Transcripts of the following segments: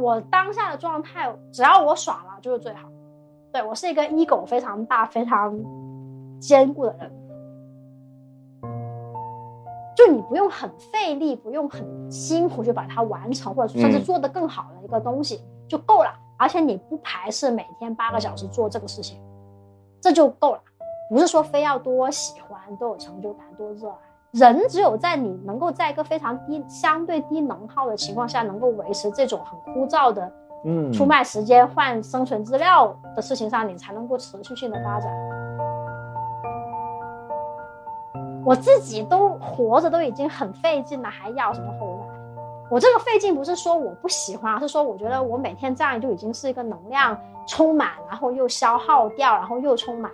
我当下的状态，只要我爽了就是最好。对我是一个 ego 非常大、非常坚固的人，就你不用很费力，不用很辛苦去把它完成，或者甚至做得更好的一个东西就够了。而且你不排斥每天八个小时做这个事情，这就够了。不是说非要多喜欢、多有成就感、多热爱。人只有在你能够在一个非常低、相对低能耗的情况下，能够维持这种很枯燥的。嗯，出卖时间换生存资料的事情上，你才能够持续性的发展。我自己都活着都已经很费劲了，还要什么后代？我这个费劲不是说我不喜欢，而是说我觉得我每天这样就已经是一个能量充满，然后又消耗掉，然后又充满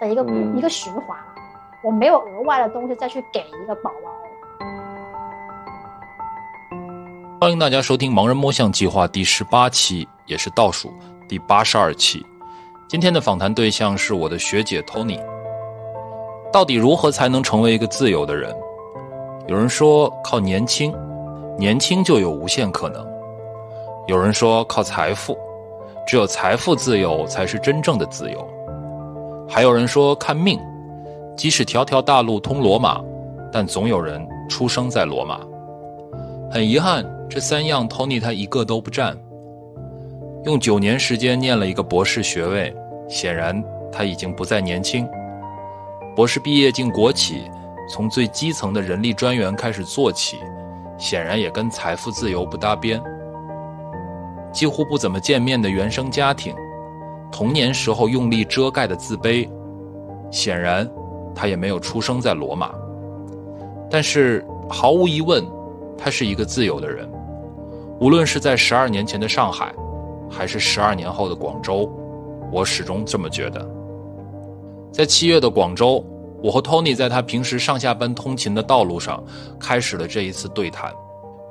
的一个一个循环了。我没有额外的东西再去给一个宝宝。欢迎大家收听《盲人摸象计划》第十八期，也是倒数第八十二期。今天的访谈对象是我的学姐 Tony。到底如何才能成为一个自由的人？有人说靠年轻，年轻就有无限可能；有人说靠财富，只有财富自由才是真正的自由；还有人说看命，即使条条大路通罗马，但总有人出生在罗马。很遗憾。这三样，Tony 他一个都不占。用九年时间念了一个博士学位，显然他已经不再年轻。博士毕业进国企，从最基层的人力专员开始做起，显然也跟财富自由不搭边。几乎不怎么见面的原生家庭，童年时候用力遮盖的自卑，显然他也没有出生在罗马。但是毫无疑问，他是一个自由的人。无论是在十二年前的上海，还是十二年后的广州，我始终这么觉得。在七月的广州，我和 Tony 在他平时上下班通勤的道路上，开始了这一次对谈。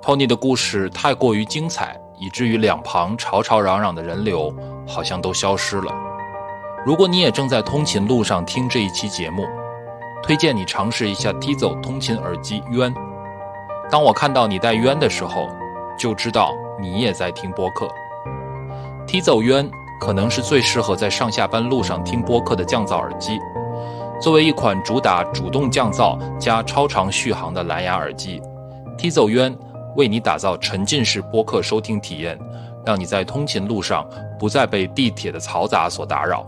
Tony 的故事太过于精彩，以至于两旁吵吵嚷嚷的人流好像都消失了。如果你也正在通勤路上听这一期节目，推荐你尝试一下 Tizo 通勤耳机渊。当我看到你戴渊的时候。就知道你也在听播客。Tizo 渊可能是最适合在上下班路上听播客的降噪耳机。作为一款主打主动降噪加超长续航的蓝牙耳机，Tizo 渊为你打造沉浸式播客收听体验，让你在通勤路上不再被地铁的嘈杂所打扰。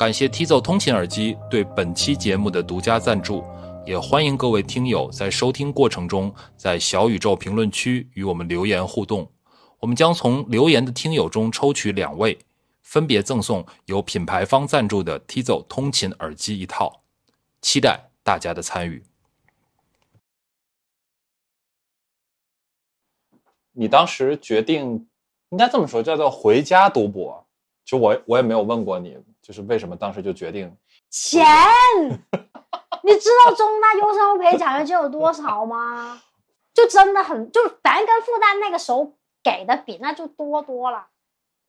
感谢 Tizo 通勤耳机对本期节目的独家赞助。也欢迎各位听友在收听过程中，在小宇宙评论区与我们留言互动。我们将从留言的听友中抽取两位，分别赠送由品牌方赞助的 Tizo 通勤耳机一套。期待大家的参与。你当时决定，应该这么说，叫做回家读博。就我，我也没有问过你，就是为什么当时就决定钱。你知道中大优生培奖学金有多少吗？就真的很，就反正跟复旦那个时候给的比，那就多多了。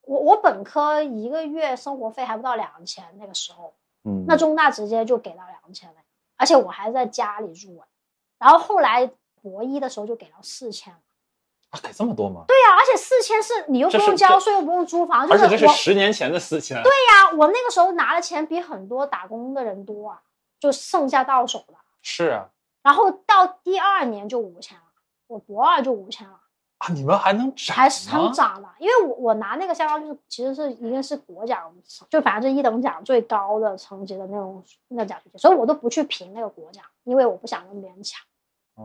我我本科一个月生活费还不到两千，那个时候，嗯，那中大直接就给到两千了，而且我还在家里住。然后后来博一的时候就给到四千了。啊，给这么多吗？对呀，而且四千是你又不用交税，又不用租房，而且这是十年前的四千。对呀，我那个时候拿的钱比很多打工的人多啊。就剩下到手了，是啊，然后到第二年就五千了，我博二就五千了啊！你们还能涨？还是很涨的，因为我我拿那个相当于是其实是一个是国奖，就反正是一等奖最高的成绩的那种那奖学金，所以我都不去评那个国奖，因为我不想跟别人抢。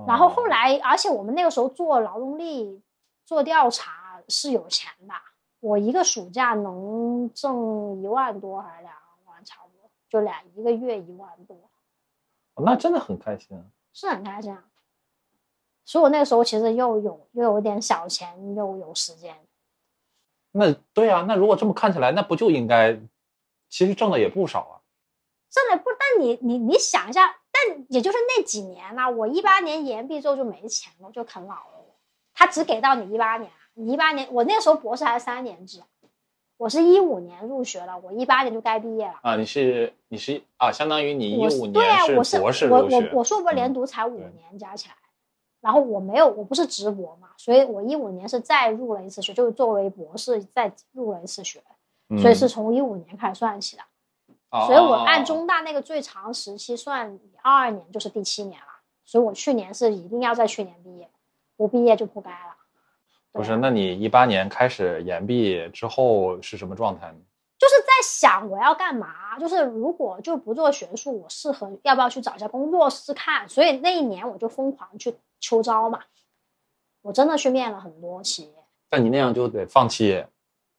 然后后来，而且我们那个时候做劳动力做调查是有钱的，我一个暑假能挣一万多还是两万，差不多就俩一个月一万多。那真的很开心啊，是很开心啊！所以我那个时候其实又有又有点小钱，又有时间。那对啊，那如果这么看起来，那不就应该，其实挣的也不少啊。挣的不，但你你你想一下，但也就是那几年呐，我一八年研毕之后就没钱了，就啃老了。他只给到你一八年，你一八年我那时候博士还是三年制。我是一五年入学了，我一八年就该毕业了啊！你是你是啊，相当于你一五年是博士我我我我硕博连读才五年加起来，然后我没有，我不是直博嘛，所以我一五年是再入了一次学，就是作为博士再入了一次学，所以是从一五年开始算起的。哦，所以我按中大那个最长时期算，二二年就是第七年了。所以我去年是一定要在去年毕业，不毕业就不该了。不是，那你一八年开始研毕之后是什么状态呢？就是在想我要干嘛，就是如果就不做学术，我适合要不要去找一下工作试试看。所以那一年我就疯狂去秋招嘛，我真的去面了很多企业。但你那样就得放弃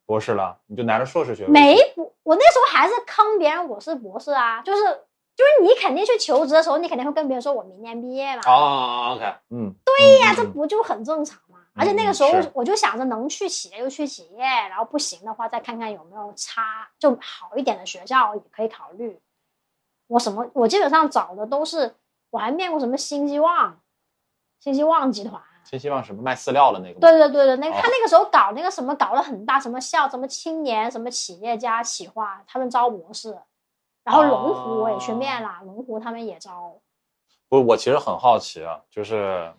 博士了，你就拿着硕士学位。没博，我那时候还是坑别人我是博士啊，就是就是你肯定去求职的时候，你肯定会跟别人说我明年毕业嘛。哦，OK，嗯，对呀，嗯这不就很正常吗？而且那个时候我就想着能去企业就去企业，然后不行的话再看看有没有差就好一点的学校也可以考虑。我什么我基本上找的都是，我还面过什么新希望、新希望集团。新希望什么卖饲料的那个？对对对对，那个哦他那个时候搞那个什么搞了很大，什么校什么青年什么企业家企划，他们招博士，然后龙湖我也去面了，龙湖他们也招。不，我其实很好奇啊，就是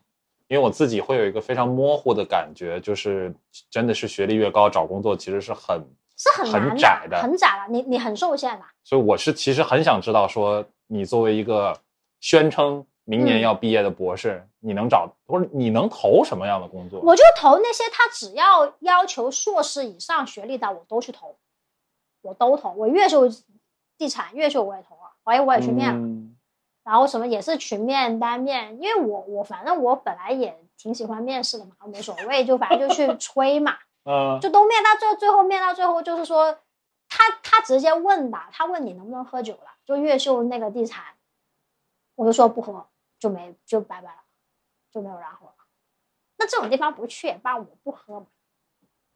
因为我自己会有一个非常模糊的感觉，就是真的是学历越高，找工作其实是很，是很难很窄的很窄了，你你很受限的。所以我是其实很想知道，说你作为一个宣称明年嗯要毕业的博士，你能找或者你能投什么样的工作？我就投那些他只要要求硕士以上学历的，我都去投，我都投。我越秀地产、越秀我也投了，哎，我也去面了。嗯然后什么也是群面、单面，因为我我反正我本来也挺喜欢面试的嘛，没所谓，就反正就去 吹嘛，嗯就都面到最最后面到最后就是说，他他直接问的，他问你能不能喝酒了，就越秀那个地产，我就说不喝，就没就拜拜了，就没有然后了。那这种地方不去也罢，我不喝嘛。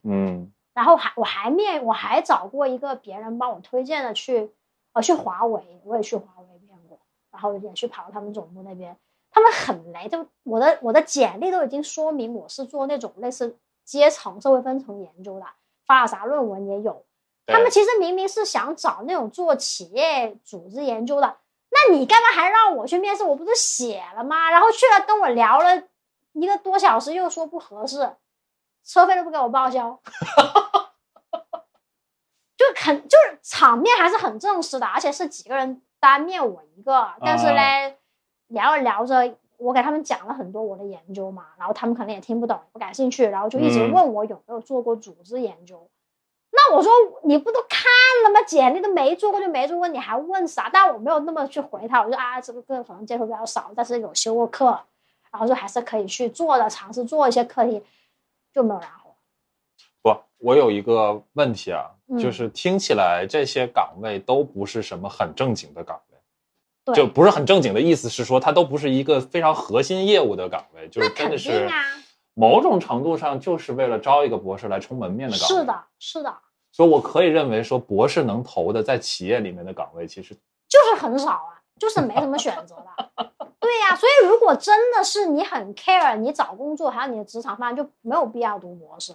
嗯然后还我还面我还找过一个别人帮我推荐的去，呃，去华为，我也去华为面过，然后也去跑到他们总部那边，他们很雷，就我的我的简历都已经说明我是做那种类似阶层社会分层研究的，发了啥论文也有。他们其实明明是想找那种做企业组织研究的，那你干嘛还让我去面试？我不是写了吗？然后去了跟我聊了一个多小时，又说不合适，车费都不给我报销，就很就是场面还是很正式的，而且是几个人单面我一个，但是嘞，聊着聊着，我给他们讲了很多我的研究嘛，然后他们可能也听不懂，不感兴趣，然后就一直嗯问我有没有做过组织研究。那我说你不都看了吗？简历都没做过就没做过，你还问啥？但我没有那么去回他，我就啊，这个课可能接触比较少，但是有修过课，然后就还是可以去做的，尝试做一些课题，就没有然后。不，我有一个问题啊，嗯就是听起来这些岗位都不是什么很正经的岗位，对，就不是很正经的意思是说它都不是一个非常核心业务的岗位，就是真的是啊，某种程度上就是为了招一个博士来充门面的岗位。是，的，是的，所以我可以认为说，博士能投的在企业里面的岗位，其实就是很少啊，就是没什么选择的。对呀、所以如果真的是你很 care 你找工作还有你的职场发展，就没有必要读博士。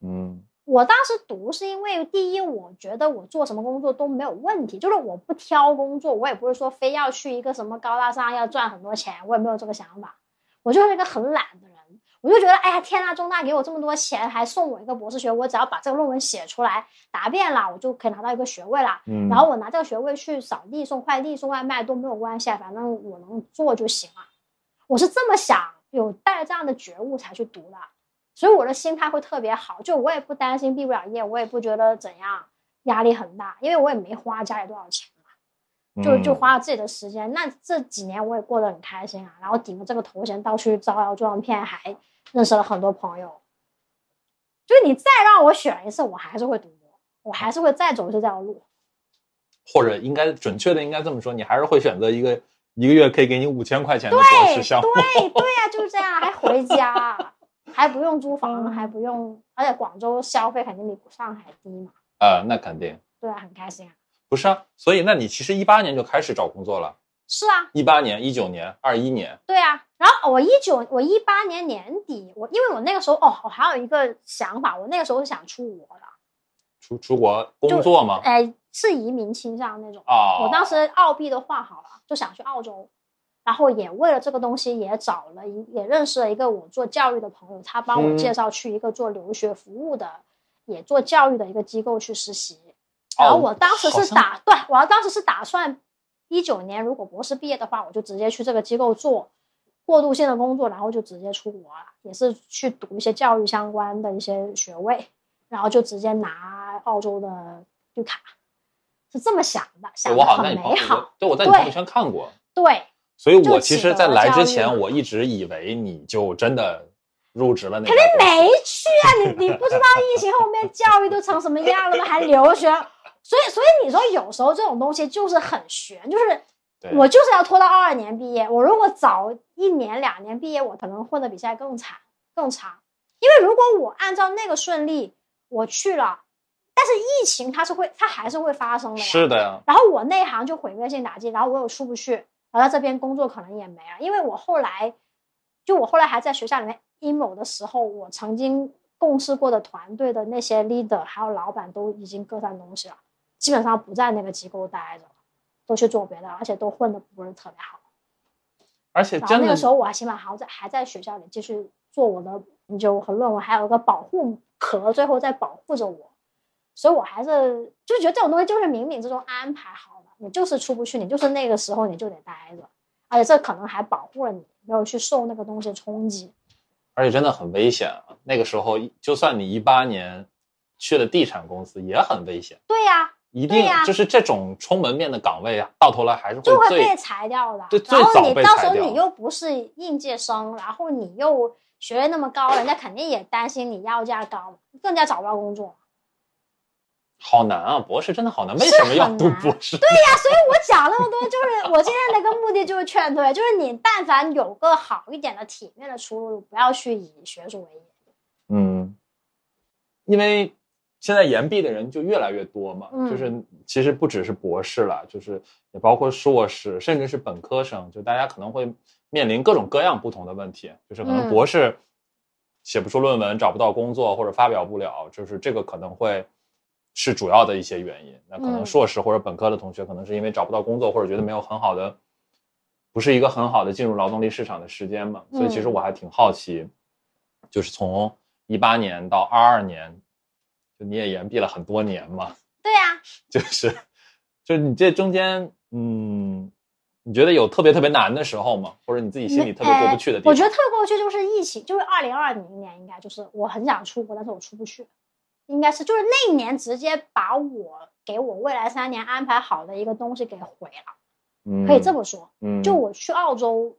嗯我当时读是因为第一，我觉得我做什么工作都没有问题，就是我不挑工作，我也不是说非要去一个什么高大上要赚很多钱，我也没有这个想法。我就是一个很懒的人，我就觉得，哎呀，天呐，中大给我这么多钱，还送我一个博士学位，我只要把这个论文写出来，答辩了，我就可以拿到一个学位了。嗯，然后我拿这个学位去扫地、送快递、送外卖都没有关系，啊，反正我能做就行了。我是这么想，有带着这样的觉悟才去读的，所以我的心态会特别好。就我也不担心毕不了业，我也不觉得怎样压力很大，因为我也没花家里多少钱嘛，就就嗯花了自己的时间。那这几年我也过得很开心啊，然后顶着这个头衔到处招摇撞骗，还认识了很多朋友。就你再让我选一次，我还是会读博，我还是会再走一次这条路。或者应该准确的应该这么说，你还是会选择一个一个月可以给你五千块钱的博士项目。对对呀、就是这样，还回家，还不用租嗯房，还不用，而且广州消费肯定比上海低嘛，呃，那肯定对啊，很开心啊。不是啊。所以，那你其实一八年就开始找工作了，是啊，一八年、一九年、二一年，对啊。然后我一九，我一八年年底，我因为我那个时候哦，我还有一个想法，我那个时候是想出国的，出出国工作吗？哎，是移民倾向那种。哦，我当时澳币都换好了，就想去澳洲，然后也为了这个东西也找了一也认识了一个我做教育的朋友，他帮我嗯介绍去一个做留学服务的，也做教育的一个机构去实习。然后哦我当时是打，对我要当时是打算一九年如果博士毕业的话，我就直接去这个机构做过渡性的工作，然后就直接出国了，也是去读一些教育相关的一些学位，然后就直接拿澳洲的绿卡，是这么想的，想的我好像在很美好。对我在你朋友圈看过，对，所以我其实在来之前，我一直以为你就真的入职了那肯定没去啊！你你不知道疫情后面教育都成什么样了吗？还留学，所以所以你说有时候这种东西就是很悬，就是对我就是要拖到二二年毕业。我如果早一年两年毕业，我可能混的比现在更惨更差。因为如果我按照那个顺利，我去了，但是疫情它是会它还是会发生的呀。是的呀，然后我内行就毁灭性打击，然后我又出不去，然后在这边工作可能也没了，因为我后来，就我后来还在学校里面 emo 的时候，我曾经共事过的团队的那些 leader 还有老板都已经各散东西了，基本上不在那个机构待着了，都去做别的，而且都混的不是特别好。而且然后真的那个时候我还起码还在还在学校里继续做我的研究和论文，还有一个保护壳，最后在保护着我，所以我还是就觉得这种东西就是冥冥之中安排好的，你就是出不去，你就是那个时候你就得待着，而且这可能还保护了你，没有去受那个东西冲击。而且真的很危险啊！那个时候，就算你一八年去了地产公司，也很危险。对呀、一定就是这种充门面的岗位啊，到头来还是会就会被裁掉的。对然后你到时候你又不是应届生，然后你又学历那么高，人家肯定也担心你要价高，更加找不到工作。好难啊！博士真的好难，为什么要读博士？对呀、所以我讲那么多，就是 我今天的一个目的就是劝退，就是你但凡有个好一点的体面的出路，不要去以学术为业。嗯，因为现在研毕的人就越来越多嘛，嗯就是其实不只是博士了，就是也包括硕士，甚至是本科生，就大家可能会面临各种各样不同的问题，就是可能嗯博士写不出论文，找不到工作或者发表不了，就是这个可能会是主要的一些原因。那可能嗯硕士或者本科的同学，可能是因为找不到工作，或者觉得没有很好的，不是一个很好的进入劳动力市场的时间嘛。所以其实嗯我还挺好奇，就是从一八年到二二年，就你也延毕了很多年嘛，对呀、就是就是你这中间，嗯，你觉得有特别特别难的时候吗？或者你自己心里特别过不去的地方？呃我觉得特别过不去就是疫情，就是二零二零年应该就是我很想出国，但是我出不去，应该是就是那一年直接把我给我未来三年安排好的一个东西给毁了，嗯可以这么说。嗯，就我去澳洲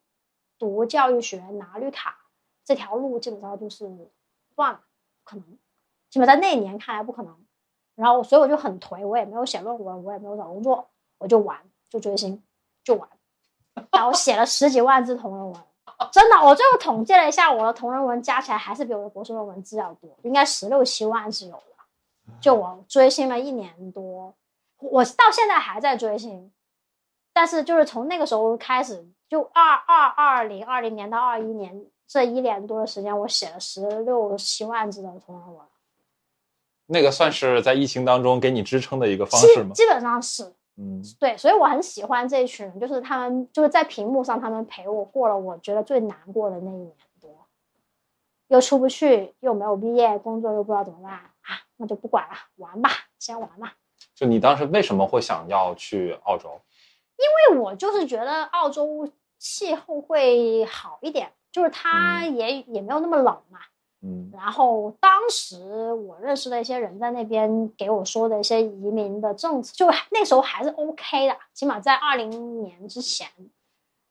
读教育学拿绿卡这条路，基本上就是断了，不可能，起码在那一年看来不可能。然后，所以我就很颓，我也没有写论文，我也没有找工作，我就玩，就追星，就玩。然后写了十几万字同人文，真的，我最后统计了一下，我的同人文加起来还是比我的博士论文字要多，应该十六七万是有的。就我追星了一年多，我到现在还在追星，但是就是从那个时候开始，就二二二零二零年到二一年这一年多的时间，我写了十六七万字的同人文，那个算是在疫情当中给你支撑的一个方式吗？基本上是嗯，对，所以我很喜欢这一群人，就是他们就是在屏幕上，他们陪我过了我觉得最难过的那一年多，又出不去，又没有毕业，工作又不知道怎么办啊，那就不管了，玩吧，先玩吧。就你当时为什么会想要去澳洲？因为我就是觉得澳洲气候会好一点，就是它也、也没有那么冷嘛。嗯然后当时我认识的一些人在那边给我说的一些移民的政策，就那时候还是 OK 的，起码在二零年之前，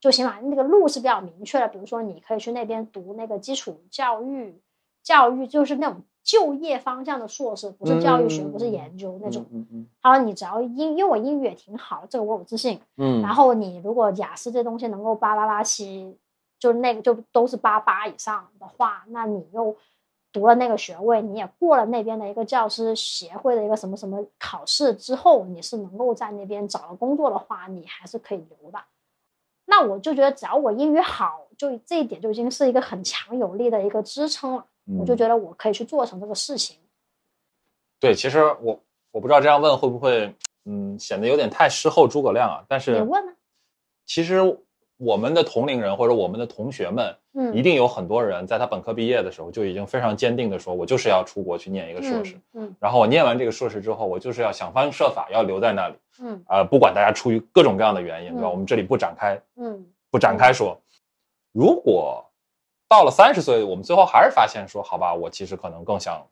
就起码那个路是比较明确的。比如说，你可以去那边读那个基础教育，教育就是那种就业方向的硕士，不是教育学，不是研究那种。嗯嗯他说你只要英，因为我英语也挺好，这个我有自信。嗯，然后你如果雅思这东西能够八八八七，就那个就都是八八以上的话，那你又读了那个学位，你也过了那边的一个教师协会的一个什么什么考试之后，你是能够在那边找到工作的话，你还是可以留的。那我就觉得，只要我英语好，就这一点就已经是一个很强有力的一个支撑了。我就嗯觉得我可以去做成这个事情。对，其实我我不知道这样问会不会，嗯，显得有点太事后诸葛亮啊。但是你问呢？其实我们的同龄人或者我们的同学们，嗯，一定有很多人在他本科毕业的时候就已经非常坚定的说，我就是要出国去念一个硕士，嗯，嗯然后我念完这个硕士之后，我就是要想方设法要留在那里，嗯呃，不管大家出于各种各样的原因，对吧？嗯我们这里不展开嗯不展开说。如果到了三十岁，我们最后还是发现说，好吧，我其实可能更想，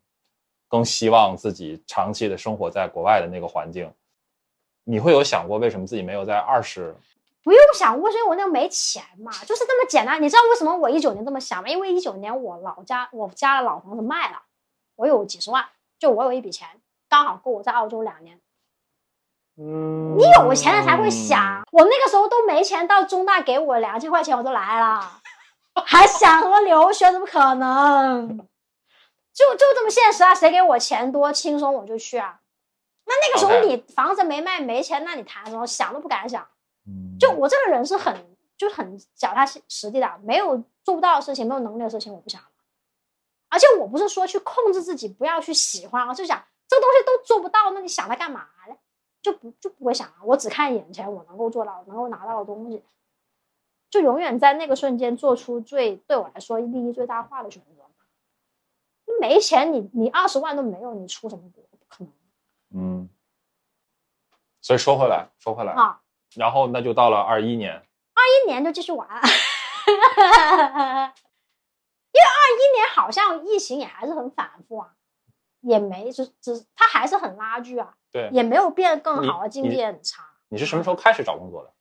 更希望自己长期的生活在国外的那个环境。你会有想过为什么自己没有在二十？不用想，为什么我那个没钱嘛，就是这么简单。你知道为什么我一九年这么想吗？因为一九年我老家我家的老房子卖了，我有几十万，就我有一笔钱，刚好够我在澳洲两年。嗯你有钱了才会想，我那个时候都没钱，到中大给我两千块钱我都来了，还想什么留学？怎么可能？就就这么现实啊！谁给我钱多轻松我就去啊。那那个时候你房子没卖没钱，那你谈什么？想都不敢想。嗯就我这个人是很就是很脚踏实地的，没有做不到的事情，没有能力的事情我不想。而且我不是说去控制自己不要去喜欢，而是想这个东西都做不到，那你想它干嘛呢？就不就不会想啊，我只看眼前我能够做到、能够拿到的东西，就永远在那个瞬间做出最对我来说利益最大化的选择。没钱你，你二十万都没有，你出什么国？不可能嗯，所以说回来，说回来，啊！然后那就到了二一年，二一年就继续玩，因为二一年好像疫情也还是很反复啊，也没就只它还是很拉锯啊，对，也没有变更你好，经济也很差。你是什么时候开始找工作的？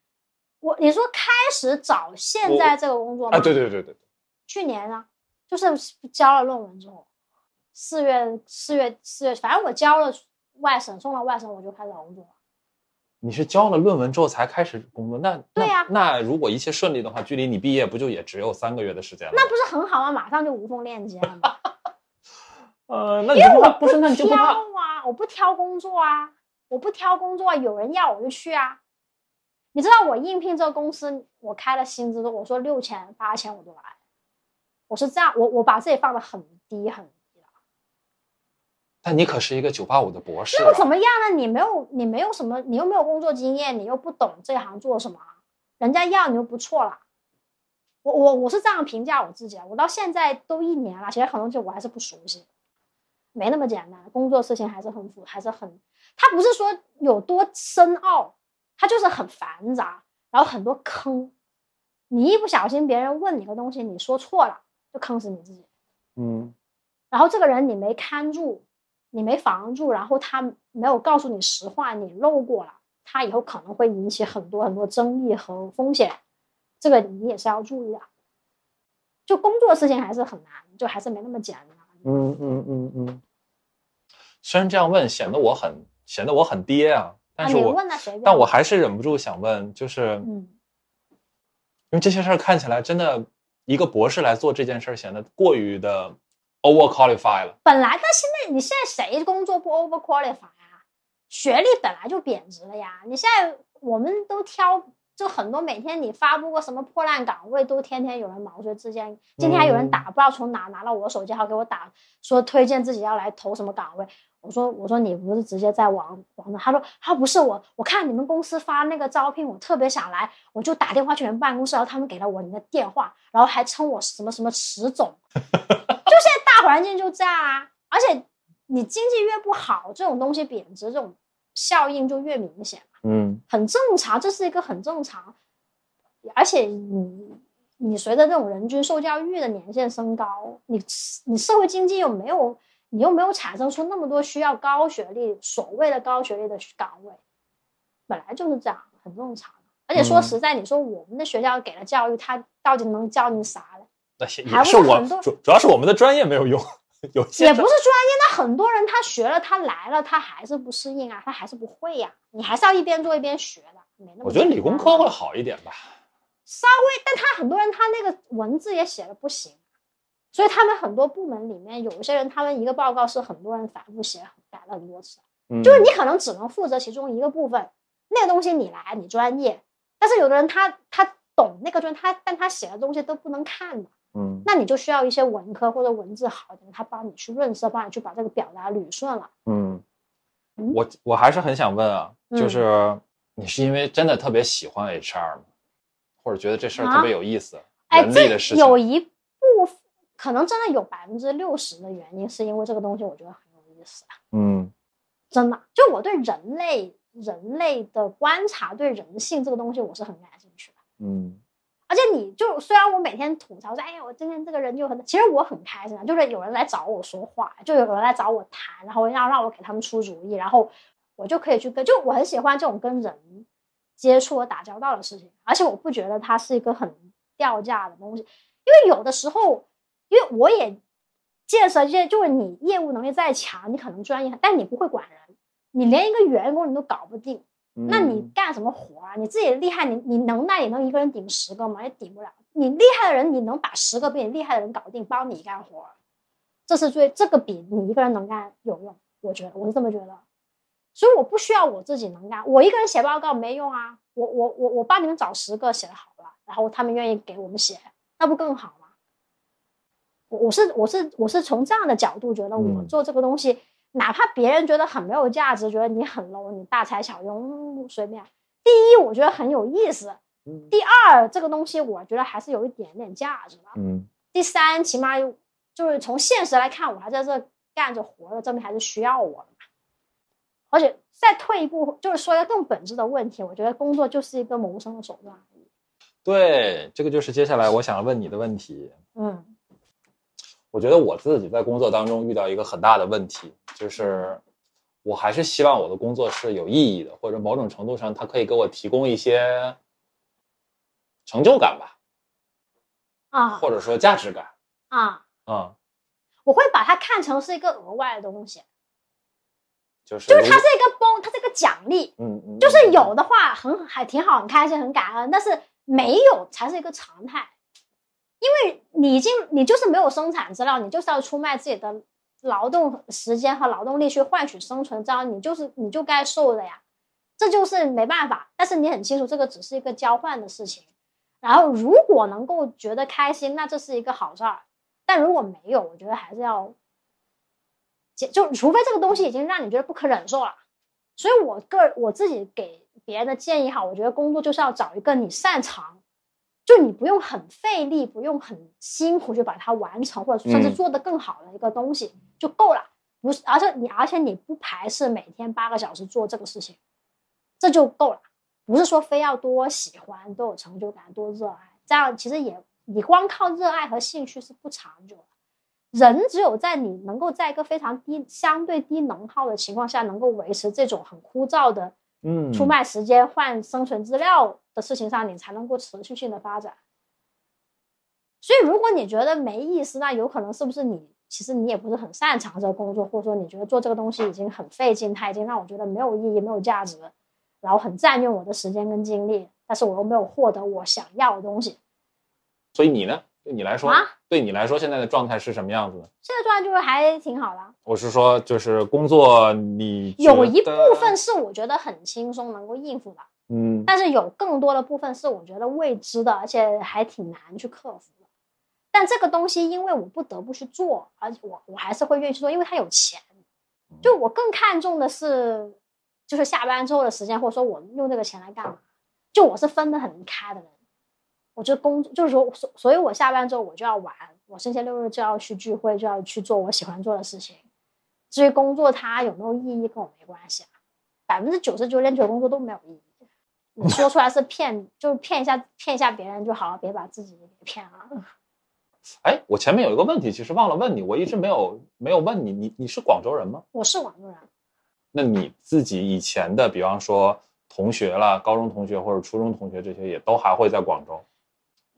我你说开始找现在这个工作吗？啊，对对对对对，去年啊，就是交了论文之后，四月四月四月，反正我交了外省，送了外省，我就开始找工作了。你是交了论文之后才开始工作？那对呀那那如果一切顺利的话，距离你毕业不就也只有三个月的时间了？那不是很好吗？马上就无缝链接了吗？呃，那你就不怕不是？那你就不挑怕？啊，我不挑工作啊，我不挑工作啊，有人要我就去啊。你知道我应聘这个公司，我开了薪资，我说六千八千我都来，我是这样，我我把自己放的很低很低的。但你可是一个九八五的博士、啊，那又怎么样呢？你没有你没有什么，你又没有工作经验，你又不懂这行做什么，人家要你又不错了。我我我是这样评价我自己啊，我到现在都一年了，其实很多东西我还是不熟悉，没那么简单，工作事情还是很复，还是很，它不是说有多深奥，它就是很繁杂，然后很多坑，你一不小心别人问你个东西，你说错了，就坑死你自己。嗯然后这个人你没看住，你没防住，然后他没有告诉你实话，你漏过了，他以后可能会引起很多很多争议和风险，这个你也是要注意的。就工作事情还是很难，就还是没那么简单。嗯嗯嗯嗯。虽然这样问显得我很显得我很爹啊，但是我。但我还是忍不住想问，就是嗯，因为这些事儿看起来真的，一个博士来做这件事儿显得过于的 over qualify 了。本来那现在你现在谁工作不 over qualify 啊？学历本来就贬值了呀。你现在我们都挑，就很多每天你发布过什么破烂岗位，都天天有人毛遂自荐。今天还有人打，不知道从哪拿了我手机号给我打，说推荐自己要来投什么岗位。我说我说你不是直接在网网上？他说他不是我，我看你们公司发那个招聘，我特别想来，我就打电话去你们办公室，然后他们给了我你的电话，然后还称我什么什么石总。环境就这样啊，而且你经济越不好，这种东西贬值，这种效应就越明显嘛，嗯很正常，这是一个很正常。而且你你随着这种人均受教育的年限升高，你你社会经济又没有，你又没有产生出那么多需要高学历所谓的高学历的岗位，本来就是这样，很正常。而且说嗯实在，你说我们的学校给了教育，他到底能教你啥嘞？也是我主主要是我们的专业没有用，有些也不是专业，那很多人他学了，他来了，他还是不适应啊，他还是不会呀、你还是要一边做一边学的，没那么我觉得理工科会好一点吧。稍微，但他很多人他那个文字也写的不行，所以他们很多部门里面有一些人，他们一个报告是很多人反复写改了很多次，嗯就是你可能只能负责其中一个部分，那个东西你来你专业，但是有的人他他懂那个专，他但他写的东西都不能看嘛，嗯那你就需要一些文科或者文字好的人，他帮你去润色，帮你去把这个表达捋顺了。嗯，嗯我我还是很想问啊，嗯就是你是因为真的特别喜欢 HR 吗？或者觉得这事儿特别有意思，哎，人类的这事情。有一部分可能真的有百分之六十的原因是因为这个东西我觉得很有意思啊，嗯真的，就我对人类人类的观察，对人性这个东西我是很感兴趣的。嗯而且你就虽然我每天吐槽说，哎呀，我今天这个人就很，其实我很开心啊，就是有人来找我说话，就有人来找我谈，然后要让我给他们出主意，然后我就可以去跟，就我很喜欢这种跟人接触和打交道的事情，而且我不觉得它是一个很掉价的东西，因为有的时候，因为我也见识了这些，就是你业务能力再强，你可能专业，但你不会管人，你连一个员工你都搞不定。嗯，那你干什么活啊？你自己厉害，你你能耐，你能一个人顶十个吗？也顶不了。你厉害的人，你能把十个比你厉害的人搞定，帮你干活，这是最这个比你一个人能干有用。我觉得我是这么觉得，所以我不需要我自己能干，我一个人写报告没用啊。我我我我帮你们找十个写的好了，然后他们愿意给我们写，那不更好吗？我我是我是我是从这样的角度觉得我嗯做这个东西。哪怕别人觉得很没有价值，觉得你很 low，你大材小用，嗯随便。第一，我觉得很有意思；嗯第二，这个东西我觉得还是有一点点价值的。嗯第三，起码就是从现实来看，我还在这干着活的，证明还是需要我的嘛。而且再退一步，就是说一个更本质的问题，我觉得工作就是一个谋生的手段而已。对，这个就是接下来我想问你的问题。嗯我觉得我自己在工作当中遇到一个很大的问题，就是我还是希望我的工作是有意义的，或者某种程度上它可以给我提供一些成就感吧，啊或者说价值感。啊，嗯，我会把它看成是一个额外的东西，就是就是它是一个崩，它是一个奖励。嗯嗯，就是有的话很还挺好，很开心，很感恩，但是没有才是一个常态，因为你已经你就是没有生产资料，你就是要出卖自己的劳动时间和劳动力去换取生存，这样你就是你就该受的呀，这就是没办法。但是你很清楚，这个只是一个交换的事情。然后如果能够觉得开心，那这是一个好事儿；但如果没有，我觉得还是要，就除非这个东西已经让你觉得不可忍受了。所以我个我自己给别人的建议哈，我觉得工作就是要找一个你擅长，就你不用很费力，不用很辛苦去把它完成，或者甚至嗯做得更好的一个东西、就够了。不是，而且你而且你不排斥每天八个小时做这个事情，这就够了。不是说非要多喜欢、多有成就感、多热爱，这样其实也你光靠热爱和兴趣是不长久的。人只有在你能够在一个非常低、相对低能耗的情况下，能够维持这种很枯燥的嗯出卖时间换生存资料的事情上，你才能够持续性的发展。所以，如果你觉得没意思，那有可能是不是你其实你也不是很擅长这个工作，或者说你觉得做这个东西已经很费劲，它已经让我觉得没有意义、没有价值，然后很占用我的时间跟精力，但是我又没有获得我想要的东西。所以你呢？对你来说，啊对你来说现在的状态是什么样子呢？现在状态就是还挺好的，我是说，就是工作你有一部分是我觉得很轻松能够应付的，嗯但是有更多的部分是我觉得未知的，而且还挺难去克服的。但这个东西，因为我不得不去做，而且我我还是会愿意去做，因为它有钱。就我更看重的是，就是下班之后的时间，或者说我用这个钱来干嘛。就我是分得很开的人，我觉得工就是说，所所以我下班之后我就要玩，我星期六日就要去聚会，就要去做我喜欢做的事情。至于工作它有没有意义，跟我没关系啊。百分之九十九点九工作都没有意义。你说出来是骗，就是骗一下骗一下别人就好了，别把自己给骗了。哎，我前面有一个问题，其实忘了问你，我一直没有没有问你，你你是广州人吗？我是广州人，那你自己以前的，比方说同学啦、高中同学或者初中同学这些，也都还会在广州？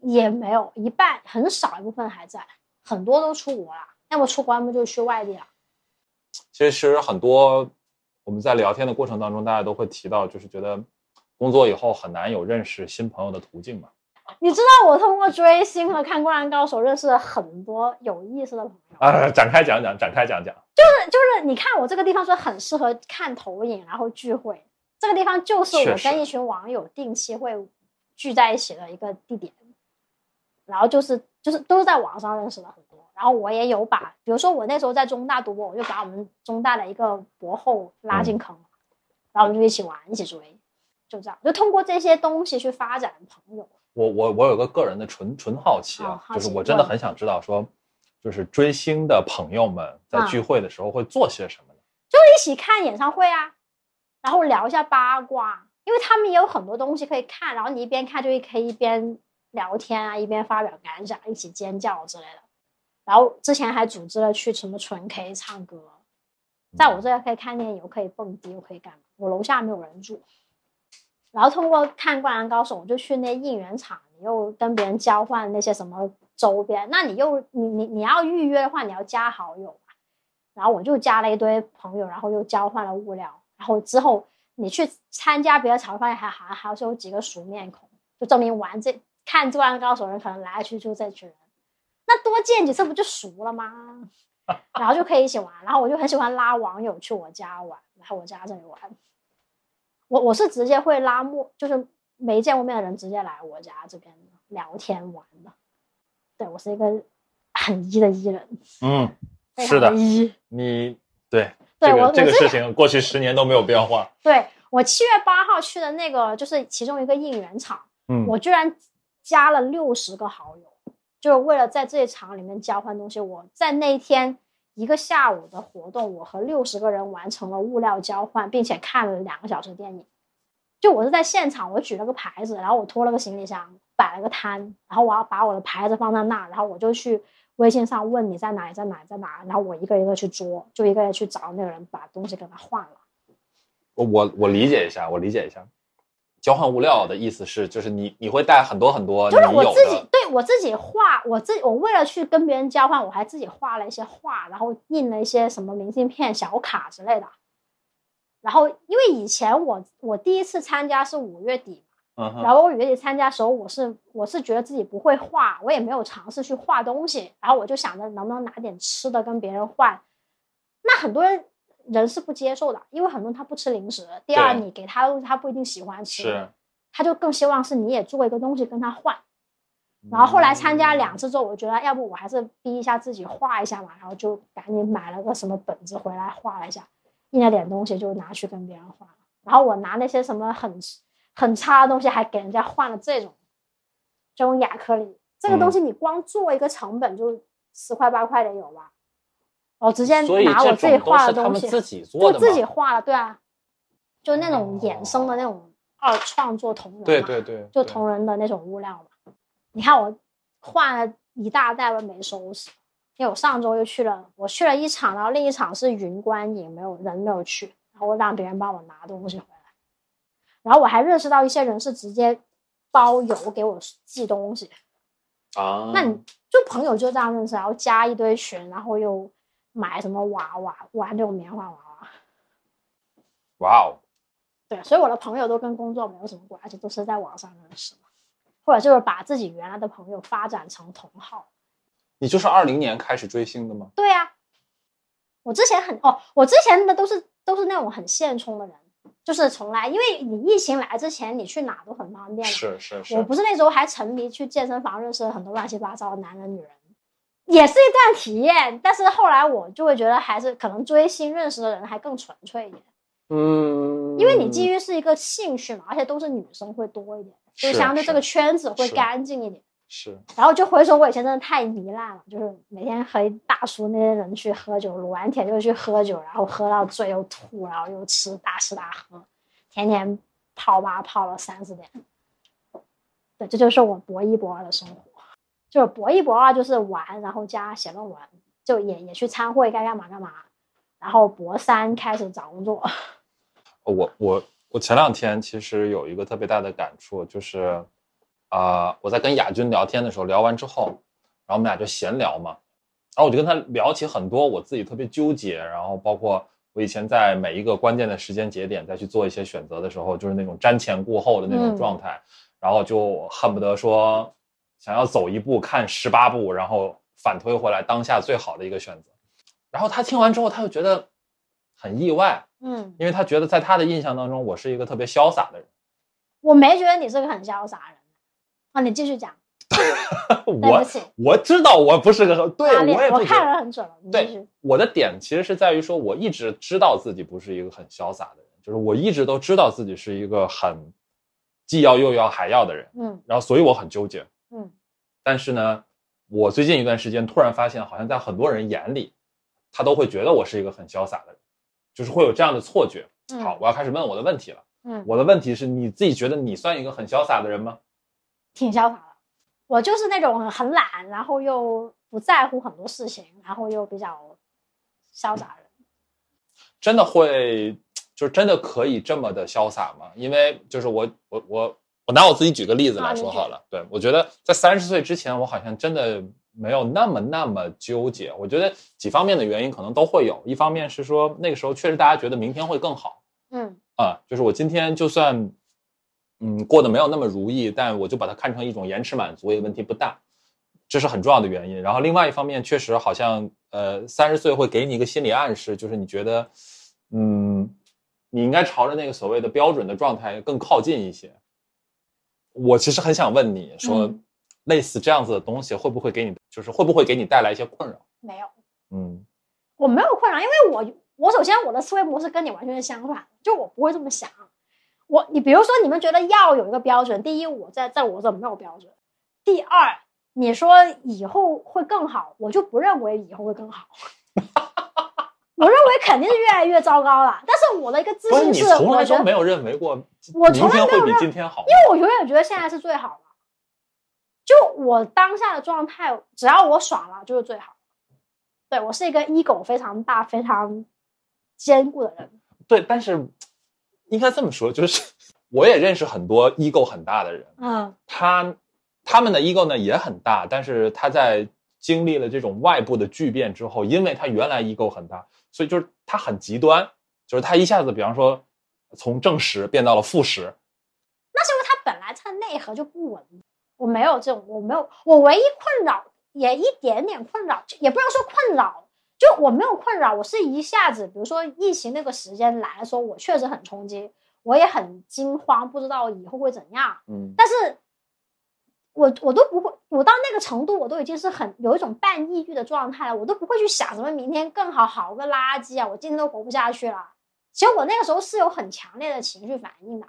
也没有一半，很少一部分还在，很多都出国了，要么出国，要么就去外地了。其实很多我们在聊天的过程当中，大家都会提到，就是觉得工作以后很难有认识新朋友的途径嘛。你知道我通过追星和看《灌篮高手》认识了很多有意思的朋友，啊，展开讲讲，展开讲讲。就是就是你看我这个地方是很适合看投影，然后聚会，这个地方就是我跟一群网友定期会聚在一起的一个地点，然后就是就是都是在网上认识的很多，然后我也有把，比如说我那时候在中大读博，我就把我们中大的一个博后拉进坑，然后我们就一起玩，一起追，就这样，就通过这些东西去发展朋友。我我我有个个人的纯纯好奇啊，哦好奇就是我真的很想知道说，就是追星的朋友们在啊聚会的时候会做些什么呢？就一起看演唱会啊，然后聊一下八卦，因为他们也有很多东西可以看，然后你一边看就可以一边聊天啊，一边发表感想，一起尖叫之类的。然后之前还组织了去什么纯 K 唱歌，在我这儿可以看电影，又可以蹦迪，又可以干嘛？我楼下没有人住，然后通过看《灌篮高手》，我就去那应援场，又跟别人交换那些什么周边，那你又你你你要预约的话，你要加好友嘛。然后我就加了一堆朋友，然后又交换了物料，然后之后你去参加别的场，发现还还还是有几个熟面孔，就证明玩这看《灌篮高手》的人可能来来去去就这群人，那多见几次不就熟了吗？然后就可以一起玩，然后我就很喜欢拉网友去我家玩，来我家这里玩。我我是直接会拉陌，就是没见过面的人直接来我家这边聊天玩的。对我是一个很一的艺人，嗯，是的常一。你对对这个这个事情过去十年都没有变化。对我七月八号去的那个就是其中一个应援场，嗯，我居然加了六十个好友，就是为了在这一场里面交换东西。我在那一天一个下午的活动，我和六十个人完成了物料交换，并且看了两个小时的电影。就我是在现场，我举了个牌子，然后我拖了个行李箱，摆了个摊，然后我要把我的牌子放在那，然后我就去微信上问你在哪里，在哪里，在哪，然后我一个一个去捉，就一个人去找那个人，把东西给他换了。我我我理解一下，我理解一下，交换物料的意思是，就是你你会带很多很多就是我自己，对我自己画，我自己我为了去跟别人交换，我还自己画了一些画，然后印了一些什么明信片、小卡之类的。然后因为以前我我第一次参加是五月底嘛，然后我五月底参加的时候，我是我是觉得自己不会画，我也没有尝试去画东西，然后我就想着能不能拿点吃的跟别人换。那很多人人是不接受的，因为很多人他不吃零食。第二，你给他的东西他不一定喜欢吃，他就更希望是你也做一个东西跟他换。然后后来参加两次之后，我觉得要不我还是逼一下自己画一下嘛，然后就赶紧买了个什么本子回来画了一下，印了点东西就拿去跟别人换。然后我拿那些什么很很差的东西，还给人家换了这种这种亚克力，这个东西你光做一个成本就十块八块的有吧？我直接拿我自己画的东西，就？自己画了，对啊，就那种衍生的那种二创作同人对对，对就同人的那种物料嘛。你看我换了一大袋都没收拾，因为我上周又去了，我去了一场，然后另一场是云观影，没有人没有去，然后我让别人帮我拿东西回来，然后我还认识到一些人是直接包邮给我寄东西，啊，那你就朋友就这样认识，然后加一堆群，然后又买什么娃娃，玩这种棉花娃娃。哇哦，对，所以我的朋友都跟工作没有什么关系，都是在网上认识的，或者就是把自己原来的朋友发展成同好。你就是二零年开始追星的吗？对呀、我之前很哦，我之前的都是都是那种很现充的人，就是从来因为你疫情来之前，你去哪都很方便嘛。是是是，我不是那时候还沉迷去健身房认识了很多乱七八糟的男人女人，也是一段体验。但是后来我就会觉得，还是可能追星认识的人还更纯粹一点。嗯，因为你基于是一个兴趣嘛，而且都是女生会多一点，就相对这个圈子会干净一点。是然后就回首我以前真的太糜烂了，就是每天和一大叔那些人去喝酒，撸完铁就去喝酒，然后喝到醉又吐，然后又吃大吃大喝，天天泡吧泡了三四点。对，这就是我博一博二的生活，就是博一博二就是玩，然后加写论文，就也也去参会，该干嘛干嘛。然后博三开始找工作，我我我前两天其实有一个特别大的感触，就是啊、我在跟亚军聊天的时候，聊完之后，然后我们俩就闲聊嘛，然后我就跟他聊起很多我自己特别纠结，然后包括我以前在每一个关键的时间节点再去做一些选择的时候，就是那种瞻前顾后的那种嗯状态，然后就恨不得说想要走一步看十八步，然后反推回来当下最好的一个选择。然后他听完之后，他就觉得很意外，嗯，因为他觉得在他的印象当中，我是一个特别潇洒的人。我没觉得你是个很潇洒的人啊，你继续讲，对我我知道我不是个很对，我看我也不觉得。人很准了，对，我的点其实是在于说，我一直知道自己不是一个很潇洒的人，就是我一直都知道自己是一个很既要又要还要的人，嗯然后所以我很纠结。嗯但是呢，我最近一段时间突然发现，好像在很多人眼里，他都会觉得我是一个很潇洒的人，就是会有这样的错觉。嗯，好，我要开始问我的问题了。嗯，我的问题是，你自己觉得你算一个很潇洒的人吗？挺潇洒的。我就是那种很懒，然后又不在乎很多事情，然后又比较潇洒的人。真的会，就是真的可以这么的潇洒吗？因为就是我我我我拿我自己举个例子来说好了。对我觉得在三十岁之前，我好像真的没有那么那么纠结。我觉得几方面的原因可能都会有，一方面是说那个时候确实大家觉得明天会更好嗯啊、就是我今天就算嗯过得没有那么如意，但我就把它看成一种延迟满足，也问题不大。这是很重要的原因。然后另外一方面，确实好像呃，三十岁会给你一个心理暗示，就是你觉得，嗯，你应该朝着那个所谓的标准的状态更靠近一些。我其实很想问你说，嗯类似这样子的东西会不会给你，就是会不会给你带来一些困扰？没有，嗯我没有困扰，因为我我首先我的思维模式跟你完全是相反，就我不会这么想。我你比如说你们觉得要有一个标准，第一我在在我这没有标准，第二你说以后会更好，我就不认为以后会更好。我认为肯定是越来越糟糕了，但是我的一个自信是，从来都没有认为过我明天会比从来没有认今天好，因为我永远觉得现在是最好的。就我当下的状态，只要我爽了就是最好。对我是一个 ego 非常大、非常坚固的人。对，但是应该这么说，就是我也认识很多 ego 很大的人，嗯他他们的 ego 呢也很大，但是他在经历了这种外部的巨变之后，因为他原来 ego 很大，所以就是他很极端，就是他一下子，比方说从正十变到了负十，那是因为他本来他的内核就不稳。我没有这种，我没有，我唯一困扰也一点点困扰，也不能说困扰，就我没有困扰，我是一下子，比如说疫情那个时间来的时候，我确实很冲击，我也很惊慌，不知道以后会怎样。嗯，但是我我都不会，我到那个程度，我都已经是很有一种半抑郁的状态了，我都不会去想什么明天更好，好个垃圾啊，我今天都活不下去了。其实我那个时候是有很强烈的情绪反应的，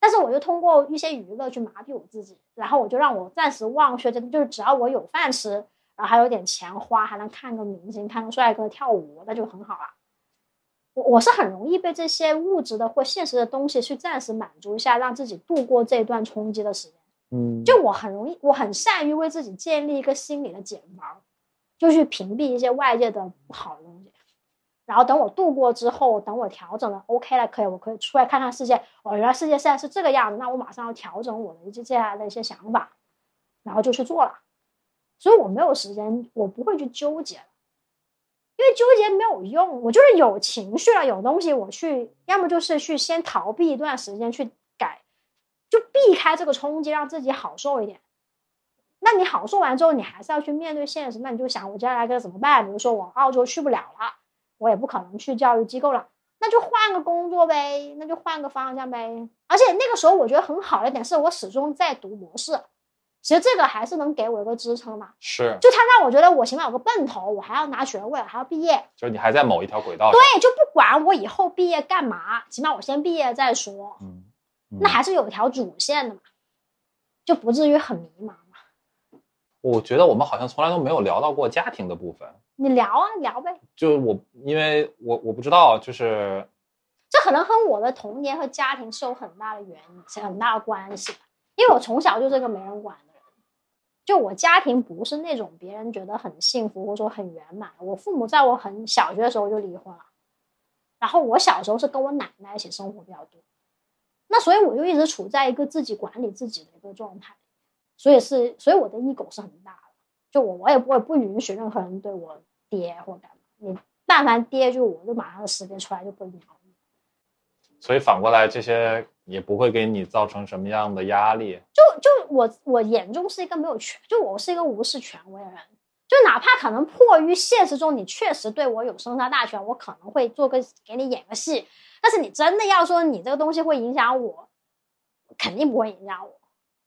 但是我就通过一些娱乐去麻痹我自己，然后我就让我暂时忘却，这就是只要我有饭吃，然后还有点钱花，还能看个明星、看个帅哥跳舞，那就很好了。我我是很容易被这些物质的或现实的东西去暂时满足一下，让自己度过这段冲击的时间。嗯，就我很容易，我很善于为自己建立一个心理的茧房，就去屏蔽一些外界的不好的东西。然后等我度过之后，等我调整了 OK 了，可以，我可以出来看看世界。哦，原来世界现在是这个样子，那我马上要调整我的一些接下来的一些想法，然后就去做了。所以我没有时间，我不会去纠结，因为纠结没有用。我就是有情绪了，有东西我去，要么就是去先逃避一段时间去改，就避开这个冲击，让自己好受一点。那你好受完之后，你还是要去面对现实，那你就想我接下来该怎么办？比如说我澳洲去不了了，我也不可能去教育机构了，那就换个工作呗，那就换个方向呗。而且那个时候我觉得很好的一点是我始终在读博士，其实这个还是能给我一个支撑嘛。是，就他让我觉得我起码有个奔头，我还要拿学位，还要毕业。就是你还在某一条轨道上，对，就不管我以后毕业干嘛，起码我先毕业再说。嗯，嗯那还是有一条主线的嘛，就不至于很迷茫嘛。我觉得我们好像从来都没有聊到过家庭的部分，你聊啊聊呗，就我因为我我不知道，就是这可能和我的童年和家庭是有很大的原因，是很大的关系的。因为我从小就是个没人管的人，就我家庭不是那种别人觉得很幸福或者说很圆满。我父母在我很小学的时候就离婚了，然后我小时候是跟我奶奶一起生活比较多，那所以我就一直处在一个自己管理自己的一个状态，所以是所以我的 ego 是很大的，就我我也不会不允许任何人对我爹或干嘛，你但凡跌就我就马上识别出来就不鸟你。所以反过来这些也不会给你造成什么样的压力。就就我我眼中是一个没有权，就我是一个无视权威的人。就哪怕可能迫于现实中你确实对我有生杀大权，我可能会做个给你演个戏，但是你真的要说你这个东西会影响我，肯定不会影响我。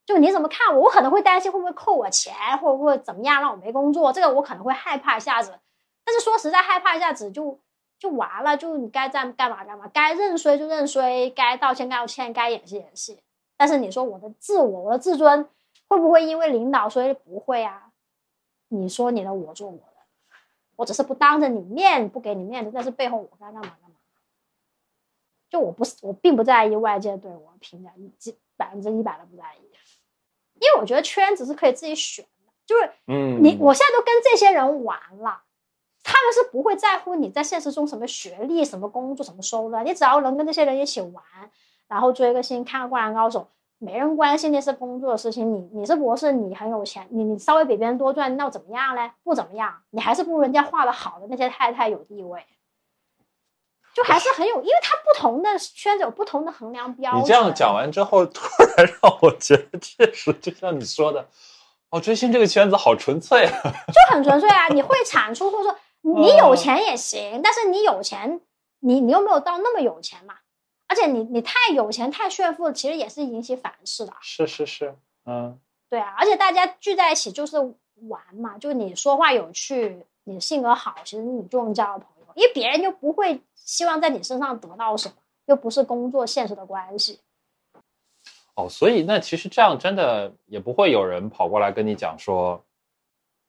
就你怎么看我，我可能会担心会不会扣我钱，会不会怎么样让我没工作，这个我可能会害怕一下子。但是说实在，害怕一下子就就完了，就你该干干嘛干嘛，该认衰就认衰，该道歉该道歉，该演戏演戏。但是你说我的自我、我的自尊会不会因为领导所以不会啊？你说你的，我做我的，我只是不当着你面不给你面子，但是背后我该干嘛干嘛。就我不是我并不在意外界对我评价，几百分之一百的不在意，因为我觉得圈子是可以自己选的，就是嗯，你我现在都跟这些人玩了，他们是不会在乎你在现实中什么学历、什么工作、什么收入的，你只要能跟这些人一起玩，然后追个星、看个灌篮高手。没人关心那些工作的事情，你你是博士，你很有钱，你你稍微比别人多赚，那又怎么样嘞？不怎么样，你还是不如人家画的好的那些太太有地位，就还是很有，因为它不同的圈子有不同的衡量标准。你这样讲完之后，突然让我觉得确实就像你说的，哦，追星这个圈子好纯粹啊，就很纯粹啊！你会产出，或者说你有钱也行，但是你有钱，你你又没有到那么有钱嘛。而且你你太有钱太炫富，其实也是引起反噬的。是是是，嗯，对啊，而且大家聚在一起就是玩嘛，就你说话有趣，你性格好，其实你就能交到朋友，因为别人就不会希望在你身上得到什么，又不是工作现实的关系。哦，所以那其实这样真的也不会有人跑过来跟你讲说，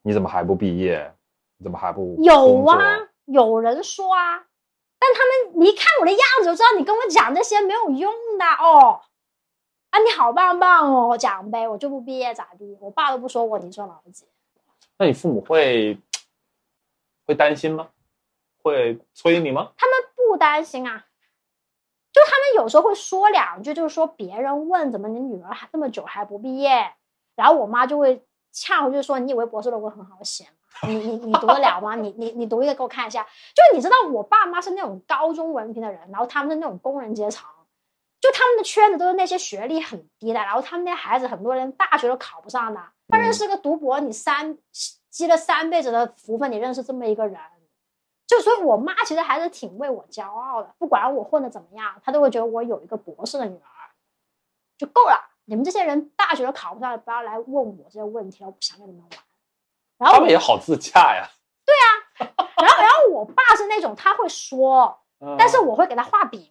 你怎么还不毕业？你怎么还不有啊？有人说啊。但他们，你一看我的样子就知道，你跟我讲这些没有用的哦。啊，你好棒棒哦，讲呗，我就不毕业咋地？我爸都不说我，你说老几？那你父母会会担心吗？会催你吗？他们不担心啊，就他们有时候会说两句，就是说别人问怎么你女儿还这么久还不毕业，然后我妈就会呛回去说，你以为博士论文很好写吗？你你你读得了吗？你你你读一个给我看一下。就你知道，我爸妈是那种高中文凭的人，然后他们是那种工人阶层，就他们的圈子都是那些学历很低的，然后他们那孩子很多人大学都考不上的。他认识个读博，你三积了三辈子的福分，你认识这么一个人，就所以，我妈其实还是挺为我骄傲的。不管我混的怎么样，她都会觉得我有一个博士的女儿就够了。你们这些人大学都考不上，不要来问我这些问题，我不想跟你们玩。然后他们也好自洽呀。对啊，然后然后我爸是那种他会说，但是我会给他画饼，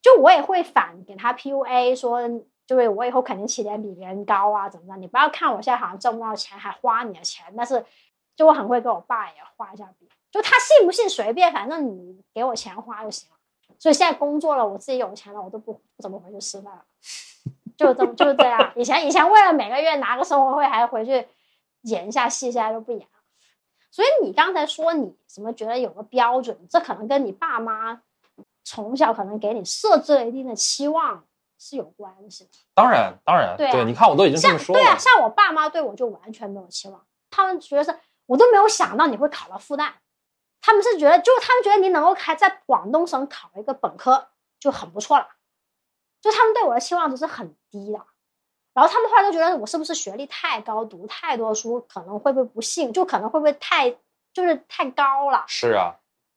就我也会反给他 PUA 说，就是我以后肯定起点比别人高啊，怎么着？你不要看我现在好像挣不到钱，还花你的钱，但是就我很会给我爸也画一下饼，就他信不信随便，反正你给我钱花就行了。所以现在工作了，我自己有钱了，我都不不怎么回去吃饭了，就这么就是这样。以前以前为了每个月拿个生活费，还回去。演一下戏，现在都不演了。所以你刚才说你什么觉得有个标准，这可能跟你爸妈从小可能给你设置了一定的期望是有关系的。当然，当然，对，你看我都已经这么说了。对啊，像我爸妈对我就完全没有期望，他们觉得是我都没有想到你会考到复旦，他们是觉得就他们觉得你能够还在广东省考一个本科就很不错了，就他们对我的期望值是很低的。然后他们后来都觉得我是不是学历太高，读太多书，可能会不会不幸，就可能会不会太就是太高了。是啊，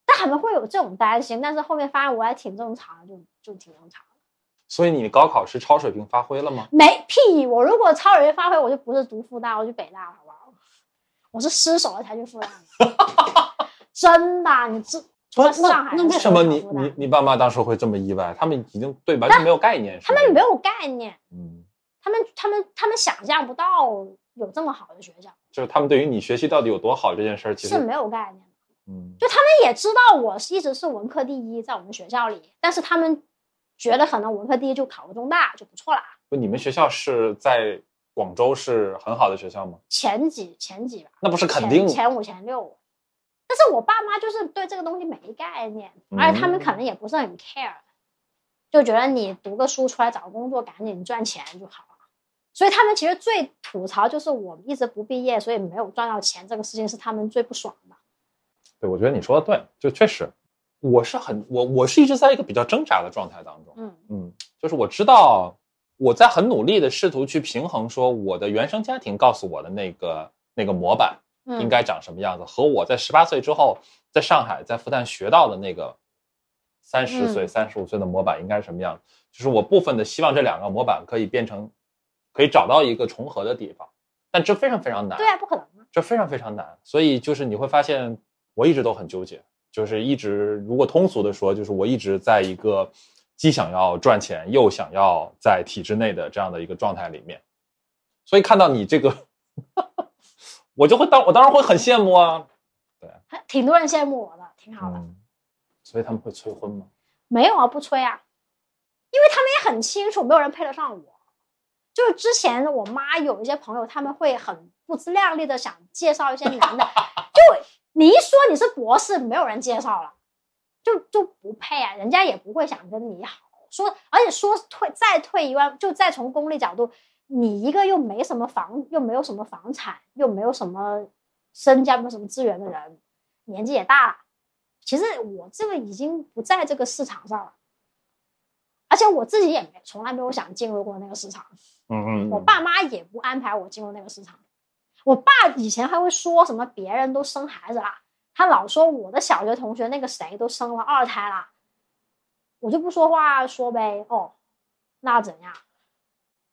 但他们会有这种担心，但是后面发现我还挺正常的，就就挺正常的。所以你高考是超水平发挥了吗？没屁！我如果超水平发挥，我就不是读复旦，我去北大，好不好？我是失手了才去复旦。真的，你这 上海那为什么你你你爸妈当时会这么意外？他们已经对完全没有概念，他们没有概念，嗯。他们他们他们想象不到有这么好的学校，就是他们对于你学习到底有多好这件事儿，其实是没有概念的。嗯，就他们也知道我是一直是文科第一，在我们学校里，但是他们觉得可能文科第一就考个中大就不错了。不，你们学校是在广州是很好的学校吗？前几前几吧，那不是肯定前五前六。但是我爸妈就是对这个东西没概念，而且他们可能也不是很 care，就觉得你读个书出来找个工作，赶紧赚钱就好了。所以他们其实最吐槽就是我一直不毕业，所以没有赚到钱，这个事情是他们最不爽的。对，我觉得你说的对，就确实，我是很我我是一直在一个比较挣扎的状态当中。嗯嗯，就是我知道我在很努力的试图去平衡，说我的原生家庭告诉我的那个那个模板应该长什么样子，和我在十八岁之后在上海在复旦学到的那个三十岁三十五岁的模板应该是什么样子。就是我部分的希望这两个模板可以变成。可以找到一个重合的地方，但这非常非常难。对啊，不可能啊这非常非常难，所以就是你会发现，我一直都很纠结，就是一直如果通俗的说，就是我一直在一个既想要赚钱，又想要在体制内的这样的一个状态里面。所以看到你这个，我就会当我当然会很羡慕啊。还挺多人羡慕我的，挺好的。嗯，所以他们会催婚吗？没有啊，不催啊，因为他们也很清楚，没有人配得上我。就是之前我妈有一些朋友，他们会很不自量力的想介绍一些男的，就你一说你是博士，没有人介绍了，就就不配啊，人家也不会想跟你好。说，而且说退再退一万，就再从功利角度，你一个又没什么房，又没有什么房产，又没有什么身家，没有什么资源的人，年纪也大了。其实我这个已经不在这个市场上了，而且我自己也没从来没有想进入过那个市场。嗯，我爸妈也不安排我进入那个市场。我爸以前还会说什么别人都生孩子啦，他老说我的小学同学那个谁都生了二胎啦，我就不说话说呗。哦，那怎样？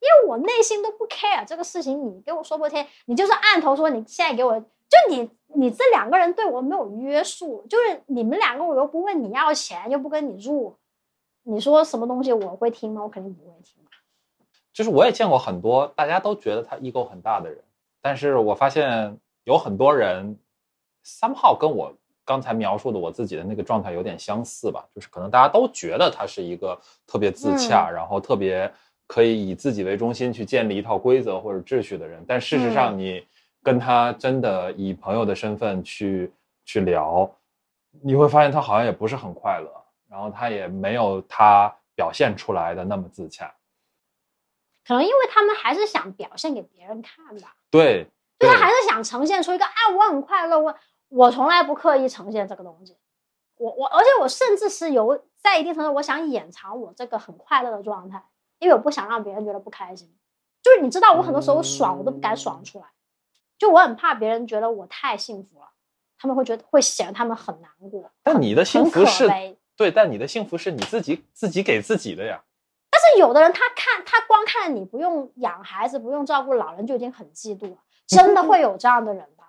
因为我内心都不 care 这个事情，你给我说破天，你就是按头说，你现在给我就你你这两个人对我没有约束，就是你们两个我又不问你要钱，又不跟你住，你说什么东西我会听吗？我肯定不会听。就是我也见过很多大家都觉得他 ego 很大的人，但是我发现有很多人 somehow 跟我刚才描述的我自己的那个状态有点相似吧，就是可能大家都觉得他是一个特别自洽，然后特别可以以自己为中心去建立一套规则或者秩序的人，但事实上你跟他真的以朋友的身份去去聊，你会发现他好像也不是很快乐，然后他也没有他表现出来的那么自洽。可能因为他们还是想表现给别人看吧，对，就他还是想呈现出一个啊，我很快乐，我我从来不刻意呈现这个东西，我我而且我甚至是有在一定程度我想掩藏我这个很快乐的状态，因为我不想让别人觉得不开心，就是你知道我很多时候爽我都不敢爽出来，就我很怕别人觉得我太幸福了，他们会觉得会显得他们很难过，但你的幸福是对，但你的幸福是你自己自己给自己的呀。但是有的人他看他光看你不用养孩子，不用照顾老人就已经很嫉妒了，真的会有这样的人的。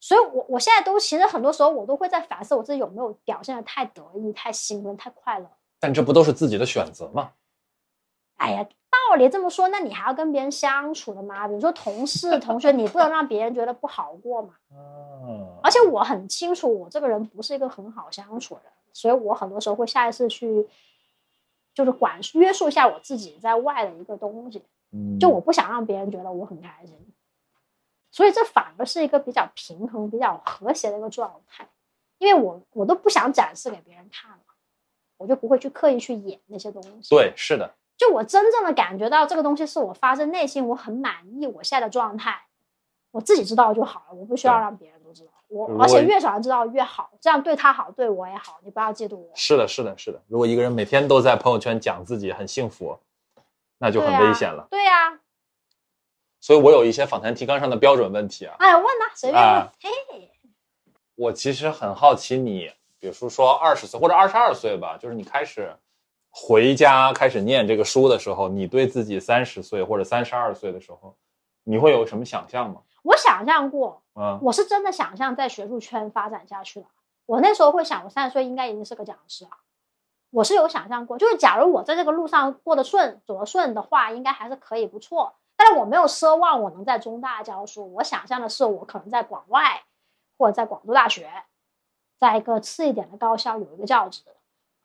所以，我我现在都其实很多时候我都会在反思我自己有没有表现的太得意、太兴奋、太快乐。但这不都是自己的选择吗？哎呀，道理这么说，那你还要跟别人相处的吗？比如说同事、同学，你不能让别人觉得不好过嘛。嗯，而且我很清楚，我这个人不是一个很好相处的人，所以我很多时候会下意识去。就是管约束一下我自己在外的一个东西，就我不想让别人觉得我很开心，所以这反而是一个比较平衡、比较和谐的一个状态，因为我我都不想展示给别人看了，我就不会去刻意去演那些东西。对，是的，就我真正的感觉到这个东西是我发自内心，我很满意我现在的状态，我自己知道就好了，我不需要让别人都知道。我而且越少人知道越好，这样对他好，对我也好。你不要嫉妒我。是的，是的，是的。如果一个人每天都在朋友圈讲自己很幸福，那就很危险了。对呀。所以我有一些访谈提纲上的标准问题啊。哎，问呐，随便问。嘿。我其实很好奇，你比如说说二十岁或者二十二岁吧，就是你开始回家开始念这个书的时候，你对自己三十岁或者三十二岁的时候，你会有什么想象吗？我想象过，嗯，我是真的想象在学术圈发展下去了。我那时候会想，我三十岁应该已经是个讲师了。我是有想象过，就是假如我在这个路上过得顺、走得顺的话，应该还是可以不错。但是我没有奢望我能在中大教书，我想象的是我可能在广外或者在广州大学，在一个次一点的高校有一个教职，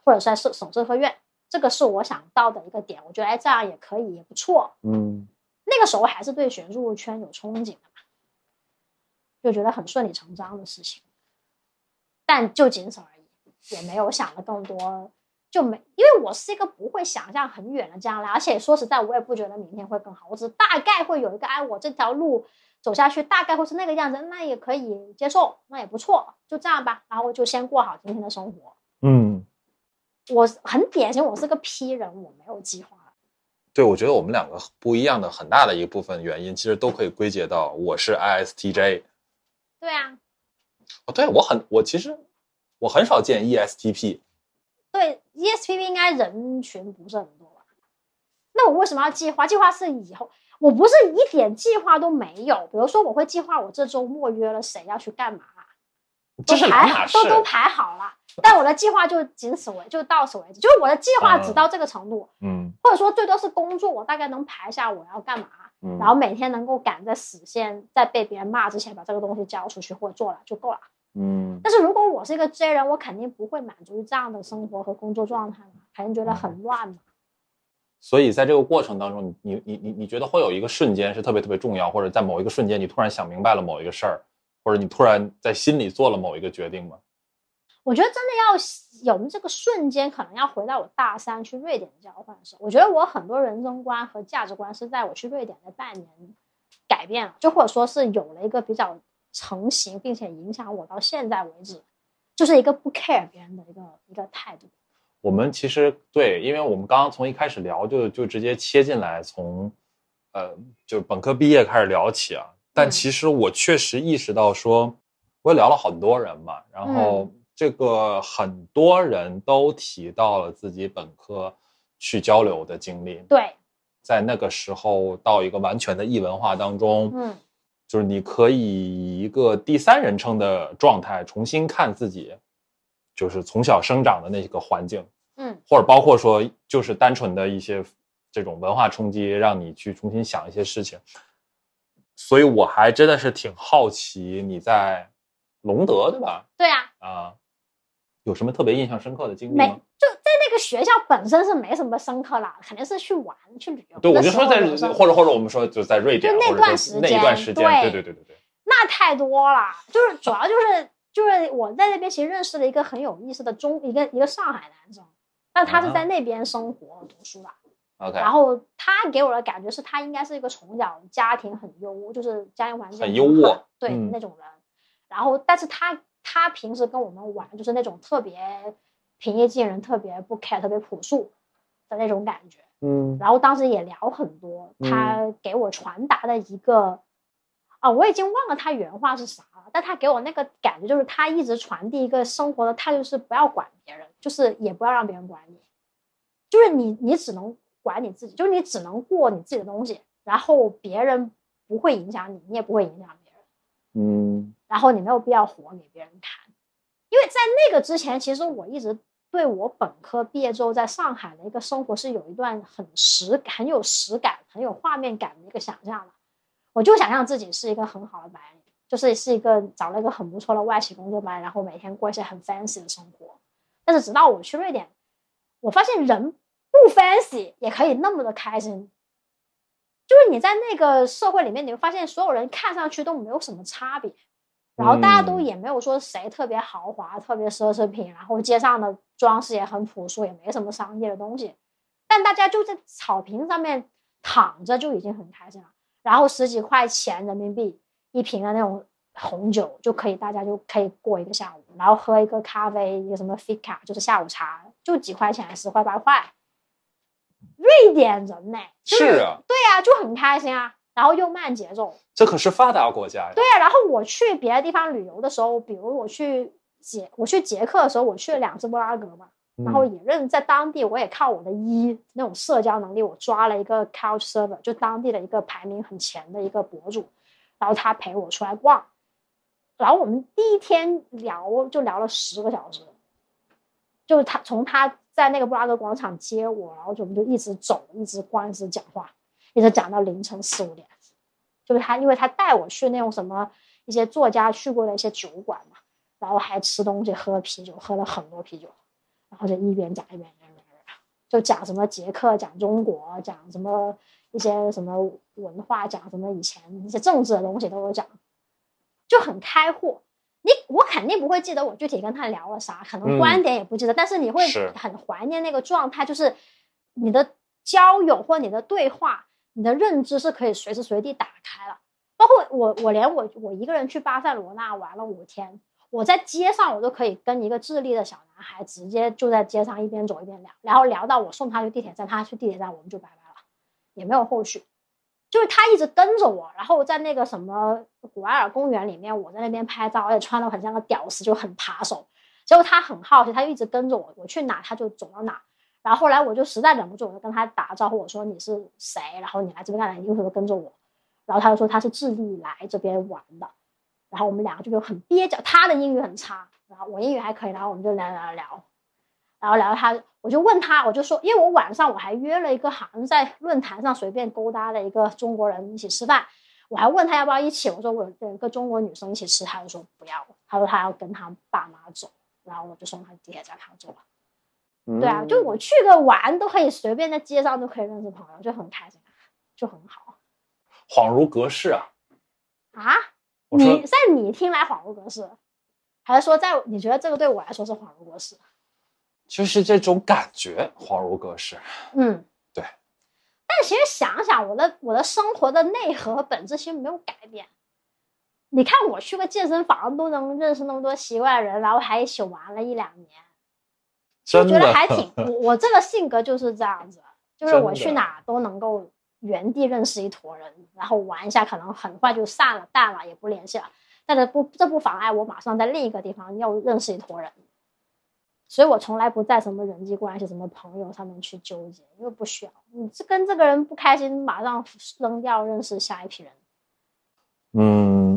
或者在省省社科院，这个是我想到的一个点。我觉得哎，这样也可以，也不错。嗯，那个时候还是对学术圈有憧憬的。就觉得很顺理成章的事情，但就仅此而已，也没有想的更多，就没因为我是一个不会想象很远的将来，而且说实在，我也不觉得明天会更好，我只大概会有一个，哎，我这条路走下去大概会是那个样子，那也可以接受，那也不错，就这样吧，然后就先过好今天的生活。嗯，我很典型，我是个 P 人，我没有计划。对，我觉得我们两个不一样的很大的一部分原因，其实都可以归结到我是 ISTJ。对啊，哦，对我很我其实我很少见 ESTP，对 ESTP 应该人群不是很多吧？那我为什么要计划？计划是以后我不是一点计划都没有。比如说我会计划我这周末约了谁要去干嘛，这是排都都排好了。但我的计划就仅此为，就到此为止，就是我的计划只到这个程度，嗯或者说最多是工作，我大概能排下我要干嘛，嗯，然后每天能够赶在死线，在被别人骂之前把这个东西交出去或者做了就够了。嗯但是如果我是一个 J 人，我肯定不会满足于这样的生活和工作状态嘛，肯定觉得很乱嘛。所以在这个过程当中，你你你你觉得会有一个瞬间是特别特别重要，或者在某一个瞬间你突然想明白了某一个事儿，或者你突然在心里做了某一个决定吗？我觉得真的要有这个瞬间，可能要回到我大三去瑞典交换的时候。我觉得我很多人生观和价值观是在我去瑞典的半年改变了，就或者说是有了一个比较成型，并且影响我到现在为止，就是一个不 care 别人的一个一个态度。我们其实对，因为我们刚刚从一开始聊就就直接切进来，从呃就本科毕业开始聊起啊。但嗯其实我确实意识到说，我也聊了很多人嘛，然后嗯这个很多人都提到了自己本科去交流的经历，对，在那个时候到一个完全的异文化当中，嗯就是你可以以一个第三人称的状态重新看自己，就是从小生长的那个环境。嗯或者包括说，就是单纯的一些这种文化冲击，让你去重新想一些事情。所以我还真的是挺好奇你在隆德对吧？对啊，啊，有什么特别印象深刻的经历没吗？就在那个学校本身是没什么深刻啦，肯定是去玩去旅游。对，我就说在或者或者我们说就在瑞典，就那段时间那一段间时间，对对对对对对，那太多了，就是主要就是就是我在那边其实认识了一个很有意思的中一个一个上海男生，但他是在那边生活读书的。OK，然后他给我的感觉是他应该是一个从小家庭很优，就是家庭环境很优渥对、嗯那种人。然后，但是他他平时跟我们玩就是那种特别平易近人、特别不 care、特别朴素的那种感觉。嗯。然后当时也聊很多，他给我传达的一个，啊，我已经忘了他原话是啥了，但他给我那个感觉就是他一直传递一个生活的态度是不要管别人，就是也不要让别人管你，就是你你只能管你自己，就是你只能过你自己的东西，然后别人不会影响你，你也不会影响别人，嗯然后你没有必要活给别人看，因为在那个之前，其实我一直对我本科毕业之后在上海的一个生活是有一段很实、很有实感、很有画面感的一个想象的。我就想象自己是一个很好的白领，就是是一个找了一个很不错的外企工作班，然后每天过一些很 fancy 的生活。但是直到我去瑞典，我发现人不 fancy 也可以那么的开心。就是你在那个社会里面，你会发现所有人看上去都没有什么差别，然后大家都嗯也没有说谁特别豪华、特别奢侈品，然后街上的装饰也很朴素，也没什么商业的东西，但大家就在草坪上面躺着就已经很开心了。然后十几块钱人民币一瓶的那种红酒就可以，大家就可以过一个下午，然后喝一个咖啡，一个什么 fika 就是下午茶，就几块钱，十块八块。瑞典人呢，就是啊，对啊，就很开心啊，然后又慢节奏，这可是发达国家呀。对啊，然后我去别的地方旅游的时候，比如我去捷我去捷克的时候，我去了两次布拉格嘛，然后嗯也认在当地，我也靠我的一那种社交能力，我抓了一个 Couch Server，就当地的一个排名很前的一个博主，然后他陪我出来逛，然后我们第一天聊就聊了十个小时，就是他从他在那个布拉格广场接我，然后就我们就一直走，一直逛，一直讲话，一直讲到凌晨四五点。就是他，因为他带我去那种什么一些作家去过的一些酒馆嘛，然后还吃东西、喝啤酒，喝了很多啤酒，然后就一边讲一边就讲什么捷克，讲中国，讲什么一些什么文化，讲什么以前一些政治的东西都有讲，就很开阔。你我肯定不会记得我具体跟他聊了啥，可能嗯观点也不记得，但是你会很怀念那个状态，就是你的交友或你的对话，你的认知是可以随时随地打开了。包括我，我连我我一个人去巴塞罗那玩了五天，我在街上我都可以跟一个智利的小男孩直接就在街上一边走一边聊，然后聊到我送他去地铁站，他去地铁站，我们就拜拜了，也没有后续。就是他一直跟着我，然后在那个什么古埃尔公园里面，我在那边拍照，而且穿的很像个屌丝，就很扒手。结果他很好奇，他就一直跟着我，我去哪他就走到哪。然后后来我就实在忍不住，我就跟他打招呼，我说你是谁？然后你来这边干嘛？你为什么跟着我？然后他就说他是智利来这边玩的。然后我们两个就有很蹩脚，他的英语很差，然后我英语还可以，然后我们就聊聊聊，然后聊他，我就问他，我就说，因为我晚上我还约了一个好像在论坛上随便勾搭的一个中国人一起吃饭，我还问他要不要一起，我说我跟个中国女生一起吃，他就说不要，他说他要跟他爸妈走，然后我就送他地铁站，他走了。对啊，就我去个玩都可以随便在街上都可以认识朋友，就很开心，就很好恍如隔世啊！啊。你在你听来恍如隔世，还是说在你觉得这个对我来说是恍如隔世？就是这种感觉恍如隔世。嗯，对。但其实想想，我的我的生活的内核和本质其实没有改变。你看，我去个健身房都能认识那么多奇怪的人，然后还一起玩了一两年，就觉得还挺…… 我我这个性格就是这样子，就是我去哪都能够原地认识一坨人，然后玩一下，可能很快就散了淡了，也不联系了。但是不，这不妨碍我马上在另一个地方又认识一坨人。所以我从来不在什么人际关系、什么朋友上面去纠结，因为不需要。你这跟这个人不开心，马上扔掉，认识下一批人。嗯，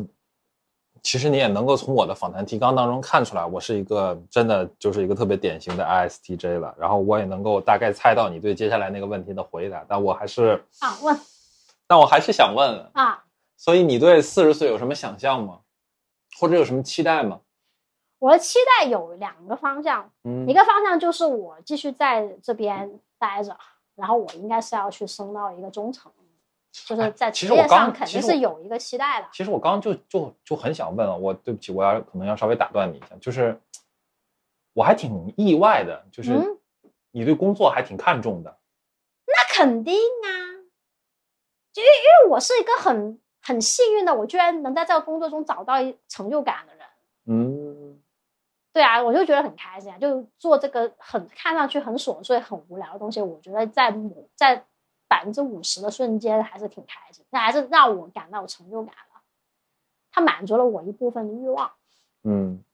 其实你也能够从我的访谈提纲当中看出来，我是一个真的就是一个特别典型的 ISTJ 了。然后我也能够大概猜到你对接下来那个问题的回答，但我还是，啊，问但我还是想问，啊，所以你对四十岁有什么想象吗？或者有什么期待吗？我的期待有两个方向，嗯一个方向就是我继续在这边待着，然后我应该是要去升到一个中层，就是在职业实我刚上肯定是有一个期待的。其实我刚刚就就就很想问啊，我对不起，我要可能要稍微打断你一下，就是我还挺意外的，就是嗯你对工作还挺看重的。那肯定啊，就因为因为我是一个很很幸运的，我居然能在这个工作中找到一成就感的人。嗯，对啊，我就觉得很开心啊，就做这个很看上去很琐碎、很无聊的东西，我觉得在某在百分之五十的瞬间还是挺开心，那还是让我感到有成就感了。它满足了我一部分的欲望嗯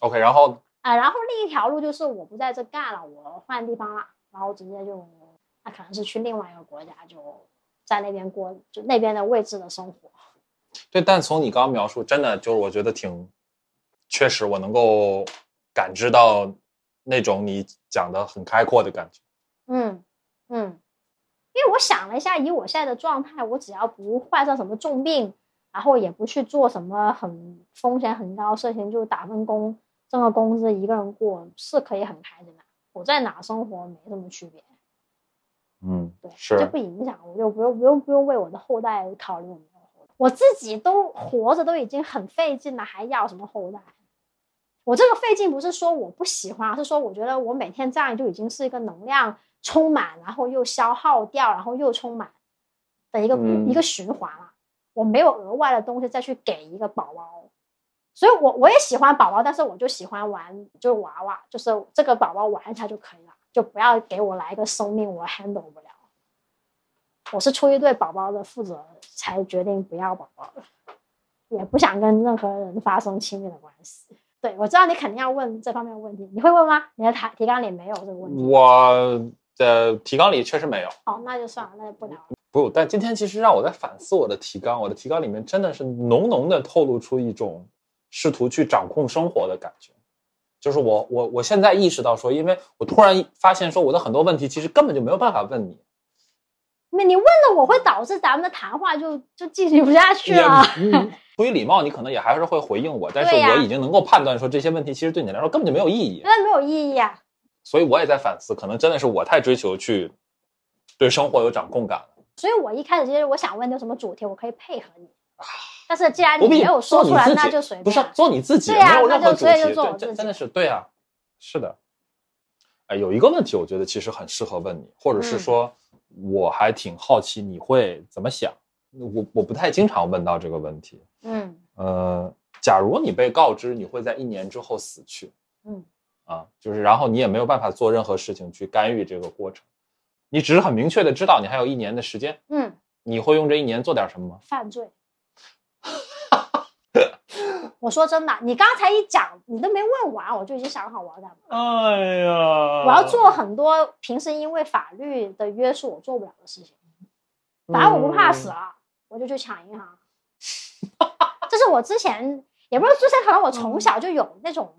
，OK，然后啊，然后另一条路就是我不在这干了，我换地方了，然后直接就那可能是去另外一个国家，就在那边过就那边的位置的生活。对，但从你刚刚描述，真的就是我觉得挺，确实我能够感知到那种你讲的很开阔的感觉。嗯嗯，因为我想了一下，以我现在的状态，我只要不患上什么重病，然后也不去做什么很风险很高的事情，就打份工挣个工资，一个人过是可以很开心的。我在哪生活没什么区别，嗯，对，是就不影响，我就不用不用不用为我的后代考虑我没有后代，我自己都活着都已经很费劲了，还要什么后代？我这个费劲不是说我不喜欢，而是说我觉得我每天这样就已经是一个能量充满，然后又消耗掉，然后又充满的一个、嗯一个循环了。我没有额外的东西再去给一个宝宝，所以我我也喜欢宝宝，但是我就喜欢玩就是娃娃，就是这个宝宝玩一下就可以了，就不要给我来一个生命，我 handle 不了。我是出于对宝宝的负责才决定不要宝宝的，也不想跟任何人发生亲密的关系。对，我知道你肯定要问这方面的问题，你会问吗？你的提提纲里没有这个问题。我的提纲里确实没有。哦，那就算了，那就不聊了。不，但今天其实让我在反思我的提纲，我的提纲里面真的是浓浓的透露出一种试图去掌控生活的感觉。就是我我我现在意识到说，因为我突然发现说，我的很多问题其实根本就没有办法问你，那你问了我会导致咱们的谈话就就进行不下去了。出于礼貌，你可能也还是会回应我，但是我已经能够判断说这些问题其实对你来说根本就没有意义，那没有意义啊。所以我也在反思，可能真的是我太追求去对生活有掌控感了。所以我一开始其实我想问你有什么主题，我可以配合你。但是既然你没有说出来，那就随便。不是做你自己，对呀没有任那就所以何主题，就做我自己对真真的是对啊，是的。哎，有一个问题，我觉得其实很适合问你，或者是嗯说，我还挺好奇你会怎么想。我我不太经常问到这个问题。嗯呃，假如你被告知你会在一年之后死去，嗯啊，就是然后你也没有办法做任何事情去干预这个过程，你只是很明确的知道你还有一年的时间，嗯，你会用这一年做点什么吗？犯罪。我说真的，你刚才一讲，你都没问完，我就已经想好我要干嘛。哎呀，我要做很多平时因为法律的约束我做不了的事情。反正我不怕死啊，我就去抢银行。这是我之前也不是之前，可能我从小就有那种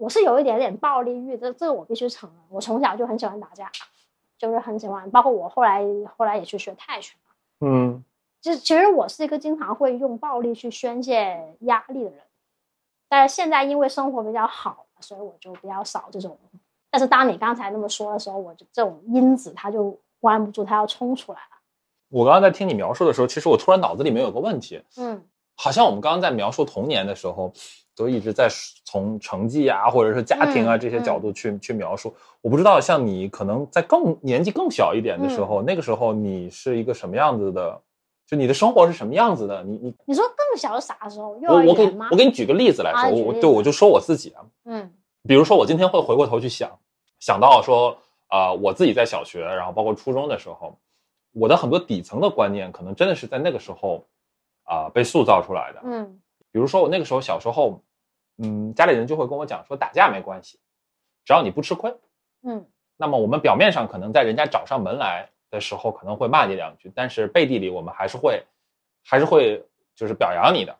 我是有一点点暴力欲，这这我必须承认。我从小就很喜欢打架，就是很喜欢，包括我后来后来也去学泰拳。嗯，就是其实我是一个经常会用暴力去宣泄压力的人，但是现在因为生活比较好，所以我就比较少这种。但是当你刚才那么说的时候，我就这种因子它就关不住，它要冲出来了。我刚刚在听你描述的时候，其实我突然脑子里面有个问题，嗯好像我们刚刚在描述童年的时候，都一直在从成绩啊，或者是家庭啊嗯这些角度去、去描述。我不知道，像你可能在更年纪更小一点的时候，那个时候你是一个什么样子的？就你的生活是什么样子的？你你你说更小是啥时候？幼我我给儿园吗？我给你举个例子来说，我对我就说我自己啊，嗯比如说我今天会回过头去想，想到说啊、呃我自己在小学，然后包括初中的时候，我的很多底层的观念，可能真的是在那个时候啊、被塑造出来的。嗯比如说我那个时候小时候，嗯，家里人就会跟我讲说打架没关系，只要你不吃亏。嗯那么我们表面上可能在人家找上门来的时候可能会骂你两句，但是背地里我们还是会，还是会就是表扬你的。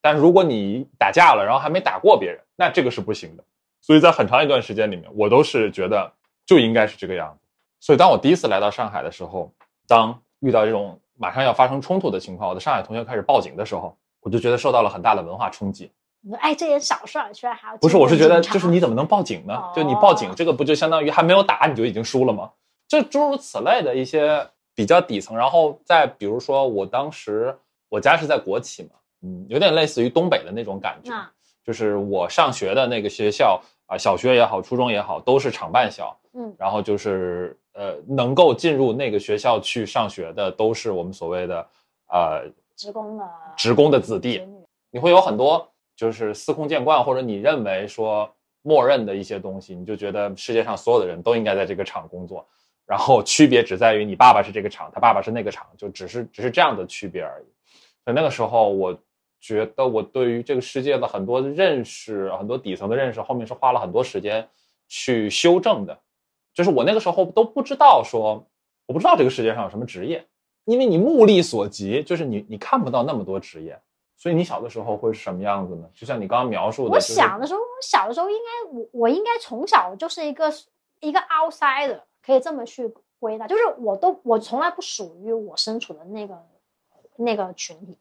但如果你打架了，然后还没打过别人，那这个是不行的。所以在很长一段时间里面，我都是觉得就应该是这个样子。所以当我第一次来到上海的时候，当遇到这种马上要发生冲突的情况，我的上海同学开始报警的时候，我就觉得受到了很大的文化冲击。你说哎，这点小事儿居然还要不是，我是觉得就是你怎么能报警呢？就你报警哦这个不就相当于还没有打你就已经输了吗？就诸如此类的一些比较底层，然后再比如说我当时我家是在国企嘛，嗯，有点类似于东北的那种感觉，那就是我上学的那个学校啊、小学也好，初中也好，都是厂办校，嗯然后就是呃能够进入那个学校去上学的，都是我们所谓的呃职工的职工的子弟你会有很多就是司空见惯，或者你认为说默认的一些东西，你就觉得世界上所有的人都应该在这个厂工作，然后区别只在于你爸爸是这个厂，他爸爸是那个厂，就只是只是这样的区别而已。所以那个时候，我觉得我对于这个世界的很多认识，很多底层的认识，后面是花了很多时间去修正的。就是我那个时候都不知道说，我不知道这个世界上有什么职业，因为你目力所及，就是你你看不到那么多职业。所以你小的时候会是什么样子呢？就像你刚刚描述的，我就是想的时候，我小的时候应该我我应该从小就是一个一个 outsider，可以这么去归纳，就是我都我从来不属于我身处的那个那个群体，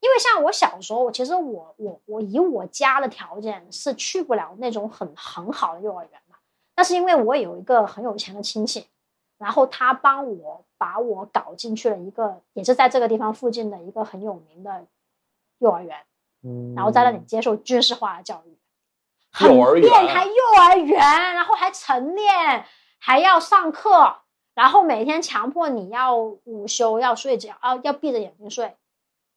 因为像我小时候，其实我我我以我家的条件是去不了那种很很好的幼儿园的，那是因为我有一个很有钱的亲戚，然后他帮我把我搞进去了一个也是在这个地方附近的一个很有名的幼儿园。嗯然后在那里接受军事化的教育，很幼儿园变态幼儿园，然后还晨练，还要上课，然后每天强迫你要午休，要睡觉，要要闭着眼睛睡，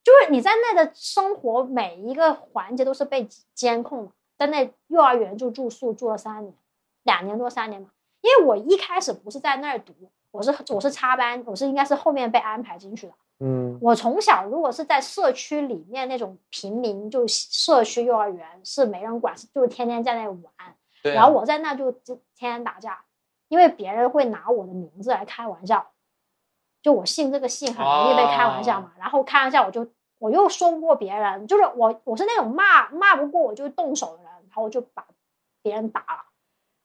就是你在那的生活每一个环节都是被监控的。在那幼儿园就住宿住了三年，两年多三年嘛。因为我一开始不是在那儿读，我是我是插班，我是应该是后面被安排进去的。嗯我从小如果是在社区里面那种平民，就社区幼儿园是没人管，就是天天在那玩。对啊然后我在那就就天天打架，因为别人会拿我的名字来开玩笑，就我姓这个姓很容易被开玩笑嘛。然后开玩笑我就我又说不过别人，就是我我是那种骂骂不过我就动手的人，然后我就把别人打了，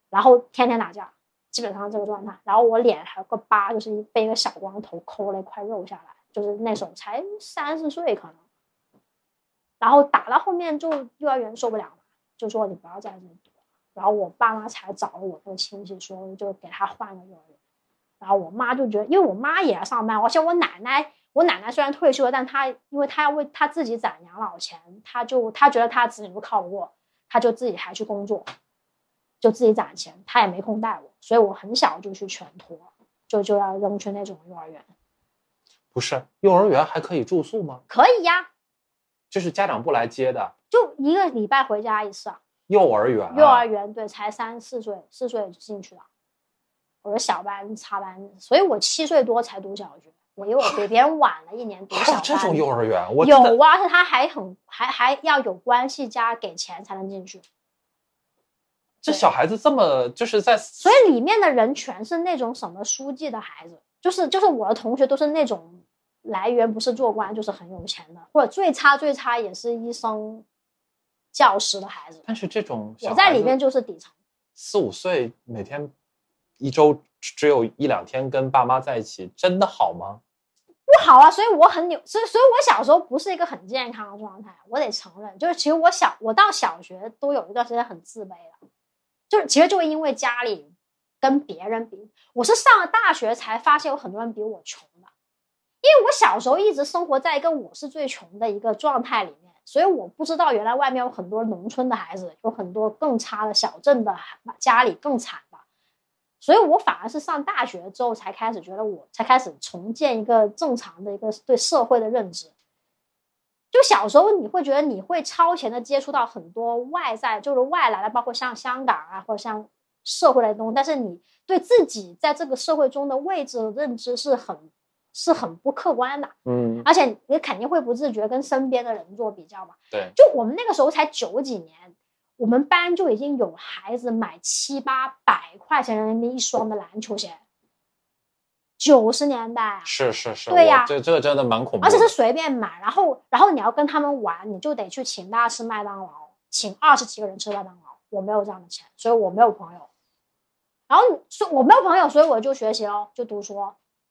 然后天天打架，基本上这个状态。然后我脸还有个疤，就是一被一个小光头抠了一块肉下来，就是那时候才三四岁可能。然后打到后面就幼儿园受不了了，就说你不要在这里读了。然后我爸妈才找了我那个亲戚说，就给他换个幼儿园。然后我妈就觉得，因为我妈也要上班，而且我奶奶，我奶奶虽然退休了，但她因为她要为她自己攒养老钱，她就她觉得她子女都靠不过，她就自己还去工作，就自己攒钱，她也没空带我，所以我很小就去全托，就就要扔去那种幼儿园。不是幼儿园还可以住宿吗？可以呀，就是家长不来接的就一个礼拜回家一次啊。幼儿园、啊。幼儿园对，才三四岁，四岁就进去了。我是小班插班，所以我七岁多才读小学，我因为我比别人晚了一年读 小班。这种幼儿园？我有啊，而且他还很还还要有关系加给钱才能进去，这小孩子这么就是在所以里面的人全是那种什么书记的孩子，就是就是我的同学都是那种来源不是做官就是很有钱的，或者最差最差也是医生、教师的孩子，但是这种小我在里面就是底层。四五岁，每天一周只有一两天跟爸妈在一起，真的好吗？不好啊，所以我很扭，所以所以我小时候不是一个很健康的状态，我得承认，就是其实我小我到小学都有一段时间很自卑的，就是其实就会因为家里跟别人比，我是上了大学才发现有很多人比我穷的，因为我小时候一直生活在一个我是最穷的一个状态里面，所以我不知道原来外面有很多农村的孩子，有很多更差的小镇的家里更惨的。所以我反而是上大学之后才开始觉得，我才开始重建一个正常的一个对社会的认知。就小时候你会觉得你会超前的接触到很多外在，就是外来的，包括像香港啊，或者像社会的东西，但是你对自己在这个社会中的位置的认知是很是很不客观的，嗯，而且你肯定会不自觉跟身边的人做比较嘛。对，就我们那个时候才九几年，我们班就已经有孩子买七八百块钱人民币一双的篮球鞋。九十年代啊，是是是，对呀我这这个真的蛮恐怖，而且是随便买，然后然后你要跟他们玩，你就得去请大家吃麦当劳，请二十几个人吃麦当劳。我没有这样的钱，所以我没有朋友。然后所以我没有朋友，所以我就学习咯，就读书。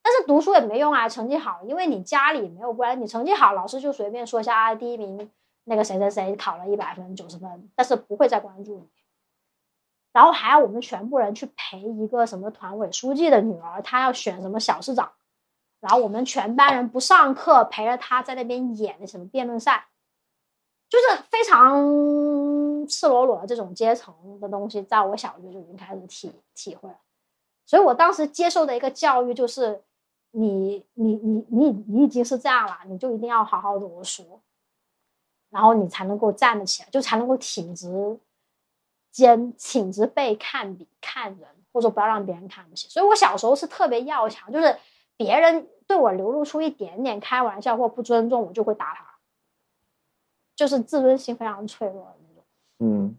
但是读书也没用啊，成绩好，因为你家里没有关，你成绩好，老师就随便说一下啊，第一名那个谁谁谁考了一百分、九十分，但是不会再关注你。然后还要我们全部人去陪一个什么团委书记的女儿，她要选什么小市长，然后我们全班人不上课，陪着她在那边演那什么辩论赛，就是非常赤裸裸的这种阶层的东西，在我小学就已经开始体体会了。所以我当时接受的一个教育就是，你你你你你已经是这样了，你就一定要好好读书，然后你才能够站得起来，就才能够挺直肩，挺直背看比看人，或者不要让别人看不起。所以我小时候是特别要强，就是别人对我流露出一点点开玩笑或不尊重，我就会打他，就是自尊心非常脆弱的那种。嗯，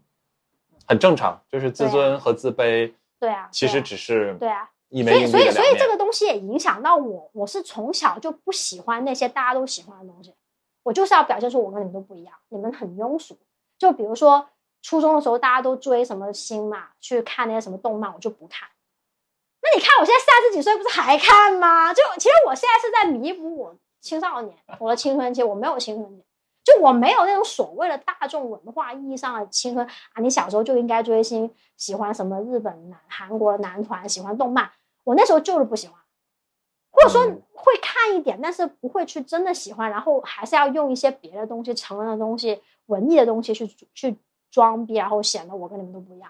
很正常，就是自尊和自卑对啊，其实对啊只是对啊，一枚硬所以所以。所以这个东西也影响到我，我是从小就不喜欢那些大家都喜欢的东西，我就是要表现出我跟你们都不一样，你们很庸俗。就比如说初中的时候，大家都追什么星嘛，去看那些什么动漫，我就不看。那你看我现在三十几岁，不是还看吗？就其实我现在是在弥补我青少年，我的青春期，我没有青春期。就我没有那种所谓的大众文化意义上的青春啊，你小时候就应该追星，喜欢什么日本男、韩国男团，喜欢动漫。我那时候就是不喜欢，或者说嗯会看一点，但是不会去真的喜欢，然后还是要用一些别的东西、成人的东西、文艺的东西去去装逼，然后显得我跟你们都不一样。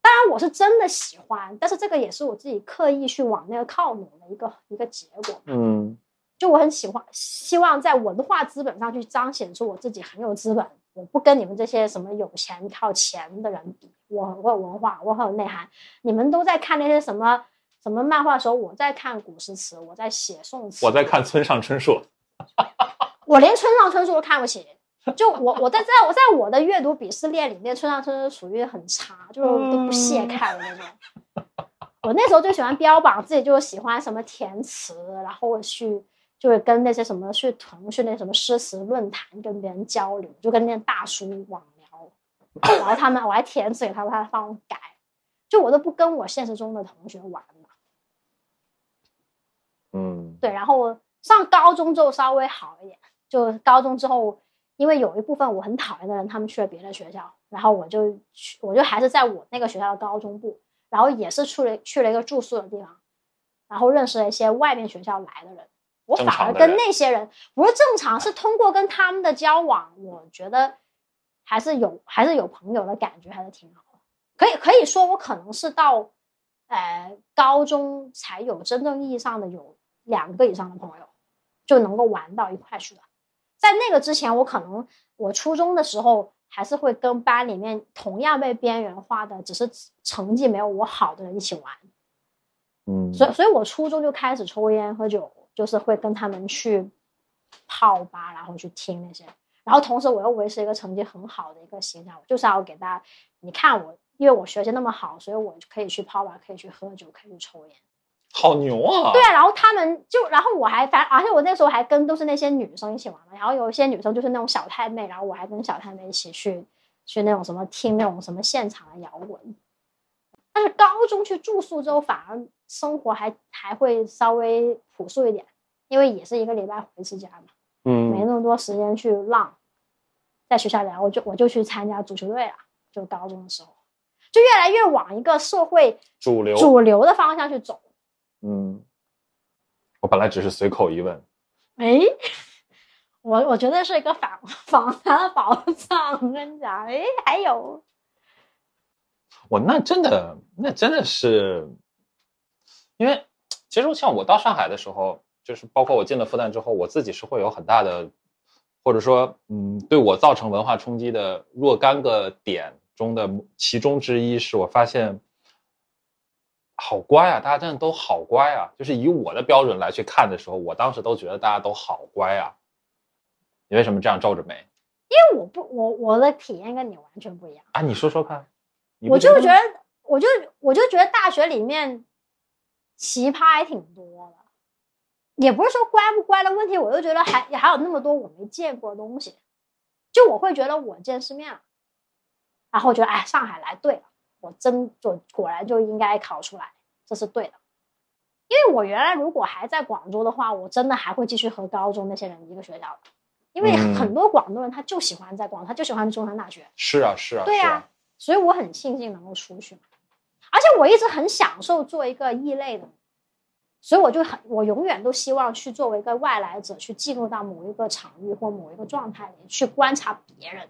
当然我是真的喜欢，但是这个也是我自己刻意去往那个靠拢的一个一个结果。嗯就我很喜欢，希望在文化资本上去彰显出我自己很有资本，我不跟你们这些什么有钱靠钱的人比，我我有文化，我很有内涵。你们都在看那些什么什么漫画的时候，我在看古诗词，我在写宋词，我在看村上春树，我连村上春树都看不起。就我我在在我在我的阅读鄙视链里面，村上春树属于很差，就是都不屑看的那种。我那时候就喜欢标榜自己就是喜欢什么填词，然后去就是跟那些什么去腾讯那什么诗词论坛跟别人交流，就跟那些大叔网聊，然后他们我还填词给他们，他帮我改，就我都不跟我现实中的同学玩了。嗯，对，然后上高中之后稍微好一点，就高中之后，因为有一部分我很讨厌的人，他们去了别的学校，然后我就去，我就还是在我那个学校的高中部，然后也是去了去了一个住宿的地方，然后认识了一些外面学校来的人，我反而跟那些人不是正常，是通过跟他们的交往，我觉得还是有还是有朋友的感觉，还是挺好的。可以可以说，我可能是到呃高中才有真正意义上的有两个以上的朋友，就能够玩到一块去的。在那个之前，我可能我初中的时候还是会跟班里面同样被边缘化的，只是成绩没有我好的人一起玩。嗯，所以，所以我初中就开始抽烟喝酒，就是会跟他们去泡吧，然后去听那些。然后同时，我又维持一个成绩很好的一个形象，我就是要给大家，你看我，因为我学习那么好，所以我可以去泡吧，可以去喝酒，可以去抽烟。好牛啊！对啊，然后他们就，然后我还反，而且我那时候还跟都是那些女生一起玩嘛，然后有一些女生就是那种小太妹，然后我还跟小太妹一起去去那种什么听那种什么现场的摇滚。但是高中去住宿之后，反而生活还还会稍微朴素一点，因为也是一个礼拜回一次家嘛，嗯没嗯那么多时间去浪。在学校里，我就我就去参加足球队了，就高中的时候，就越来越往一个社会主流主流的方向去走。嗯，我本来只是随口一问，哎，我我觉得是一个访访谈的宝藏。我跟你讲，哎，还有我那真的那真的是，因为其实像我到上海的时候，就是包括我进了复旦之后，我自己是会有很大的，或者说嗯，对我造成文化冲击的若干个点中的其中之一，是我发现。好乖啊！大家真的都好乖啊！就是以我的标准来去看的时候，我当时都觉得大家都好乖啊。你为什么这样皱着眉因为我不我我的体验跟你完全不一样。啊？你说说看。我就觉得得，我就我就觉得大学里面奇葩还挺多的，也不是说乖不乖的问题，我就觉得还还有那么多我没见过的东西，就我会觉得我见世面了，然后我觉得哎，上海来对了，我真就果然就应该考出来，这是对的。因为我原来如果还在广州的话，我真的还会继续和高中那些人一个学校的，因为嗯。很多广东人他就喜欢在广州，他就喜欢中山大学，是啊，是啊，是对啊，所以我很庆幸能够出去嘛，而且我一直很享受做一个异类的，所以我就很，我永远都希望去作为一个外来者，去进入到某一个场域或某一个状态里去观察别人，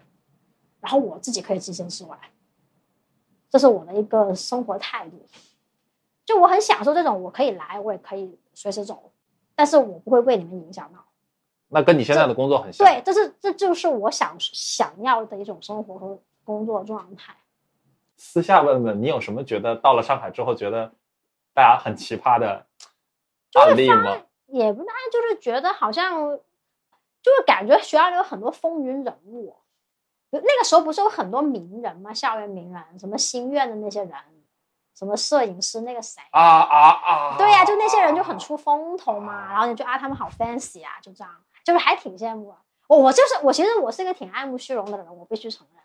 然后我自己可以置身事外，这是我的一个生活态度。就我很享受这种，我可以来，我也可以随时走，但是我不会为你们影响到。那跟你现在的工作很像。对，这是这就是我想想要的一种生活和工作状态。私下问问，你有什么觉得到了上海之后觉得大家很奇葩的案例吗？也不大，就是觉得好像，就是感觉学校里有很多风云人物。就那个时候不是有很多名人吗？校园名人，什么新院的那些人，什么摄影师那个谁，啊啊啊！对呀、就那些人就很出风头嘛。然后你就啊，他们好 fancy 啊，就这样，就是还挺羡慕的。我我就是我，其实我是一个挺爱慕虚荣的人，我必须承认。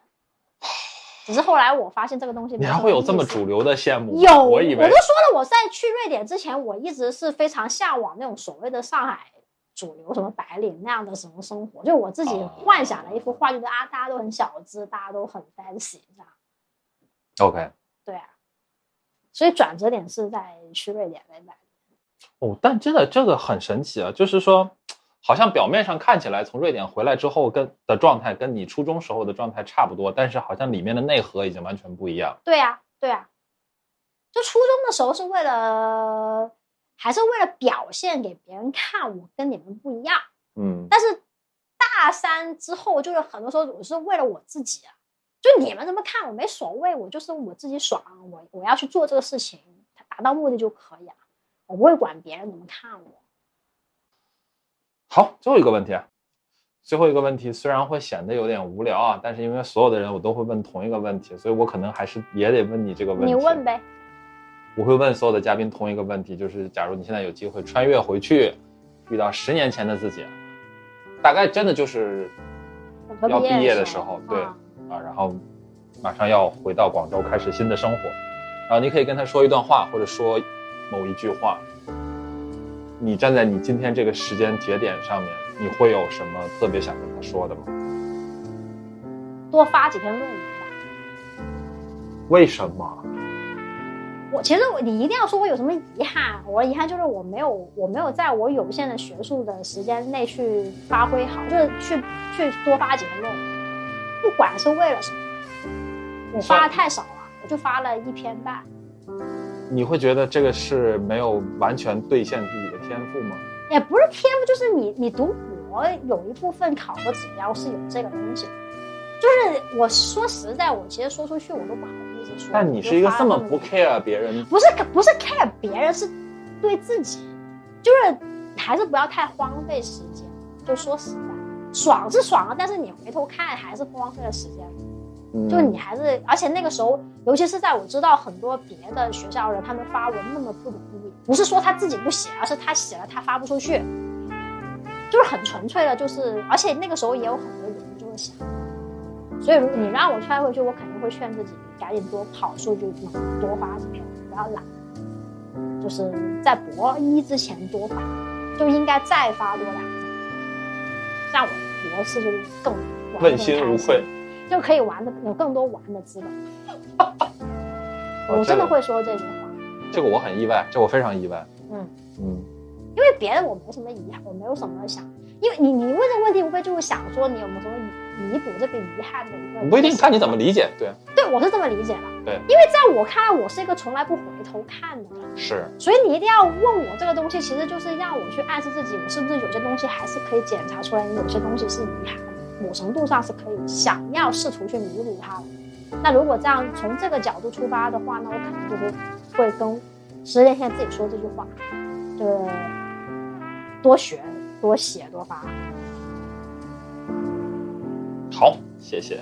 只是后来我发现这个东西你还会有这么主流的羡慕？有，我以为都说了，我在去瑞典之前，我一直是非常向往那种所谓的上海主流什么白领那样的什么生活，就我自己幻想了一幅画，就是啊，大家都很小资，大家都很 fancy 这样。OK 对啊，所以转折点是在去瑞典那边。哦，但真的这个很神奇啊，就是说，好像表面上看起来从瑞典回来之后跟的状态跟你初中时候的状态差不多，但是好像里面的内核已经完全不一样。对啊，对啊，就初中的时候是为了，还是为了表现给别人看，我跟你们不一样。嗯，但是大三之后，就是很多时候我是为了我自己啊，就你们怎么看我没所谓，我就是我自己爽，我我要去做这个事情，达到目的就可以了，我不会管别人怎么看我。好，最后一个问题啊，最后一个问题虽然会显得有点无聊啊，但是因为所有的人我都会问同一个问题，所以我可能还是也得问你这个问题。你问呗，我会问所有的嘉宾同一个问题，就是假如你现在有机会穿越回去，遇到十年前的自己，大概真的就是要毕业业的时候，对啊啊，然后马上要回到广州开始新的生活，然后你可以跟他说一段话，或者说某一句话。你站在你今天这个时间节点上面，你会有什么特别想跟他说的吗？多发几篇论文吧。为什么？我其实我你一定要说我有什么遗憾，我的遗憾就是我没有我没有在我有限的学术的时间内去发挥好，就是去去多发几篇论文，不管是为了什么，我发的太少了，我就发了一篇半。你会觉得这个是没有完全兑现自己的天赋吗？也不是天赋，就是你你读博有一部分考核指标是有这个东西的，就是我说实在，我其实说出去我都不好意思说。但你是一个这么不 care 别人，不是不是 care 别人，是对自己，就是还是不要太荒废时间。就说实在，爽是爽了，但是你回头看还是荒废了时间。嗯就你还是，而且那个时候，尤其是在我知道很多别的学校人，他们发文那么不容易，不是说他自己不写，而是他写了他发不出去，就是很纯粹的，就是，而且那个时候也有很多研究的想法，所以如果你让我劝回去，我肯定会劝自己赶紧多跑数据，多发几篇，不要懒。就是在博一之前多发，就应该再发多两个，这样我博士就更问心无愧，就可以玩的有更多玩的资本。我真的会说这句话。这个我很意外，这我非常意外。嗯嗯，因为别的我没什么遗憾，我没有什么想，因为你你问这个问题，无非就是想说你有没有什么弥补这个遗憾的一个。不一定，看你怎么理解。对，对我是这么理解的。对，因为在我看来，我是一个从来不回头看的人。是，所以你一定要问我这个东西，其实就是让我去暗示自己，我是不是有些东西还是可以检查出来，有些东西是遗憾，某程度上是可以想要试图去弥补它的。那如果这样从这个角度出发的话，那我可能就是会跟十年前自己说这句话，就是多学、多写、多发。好，谢谢。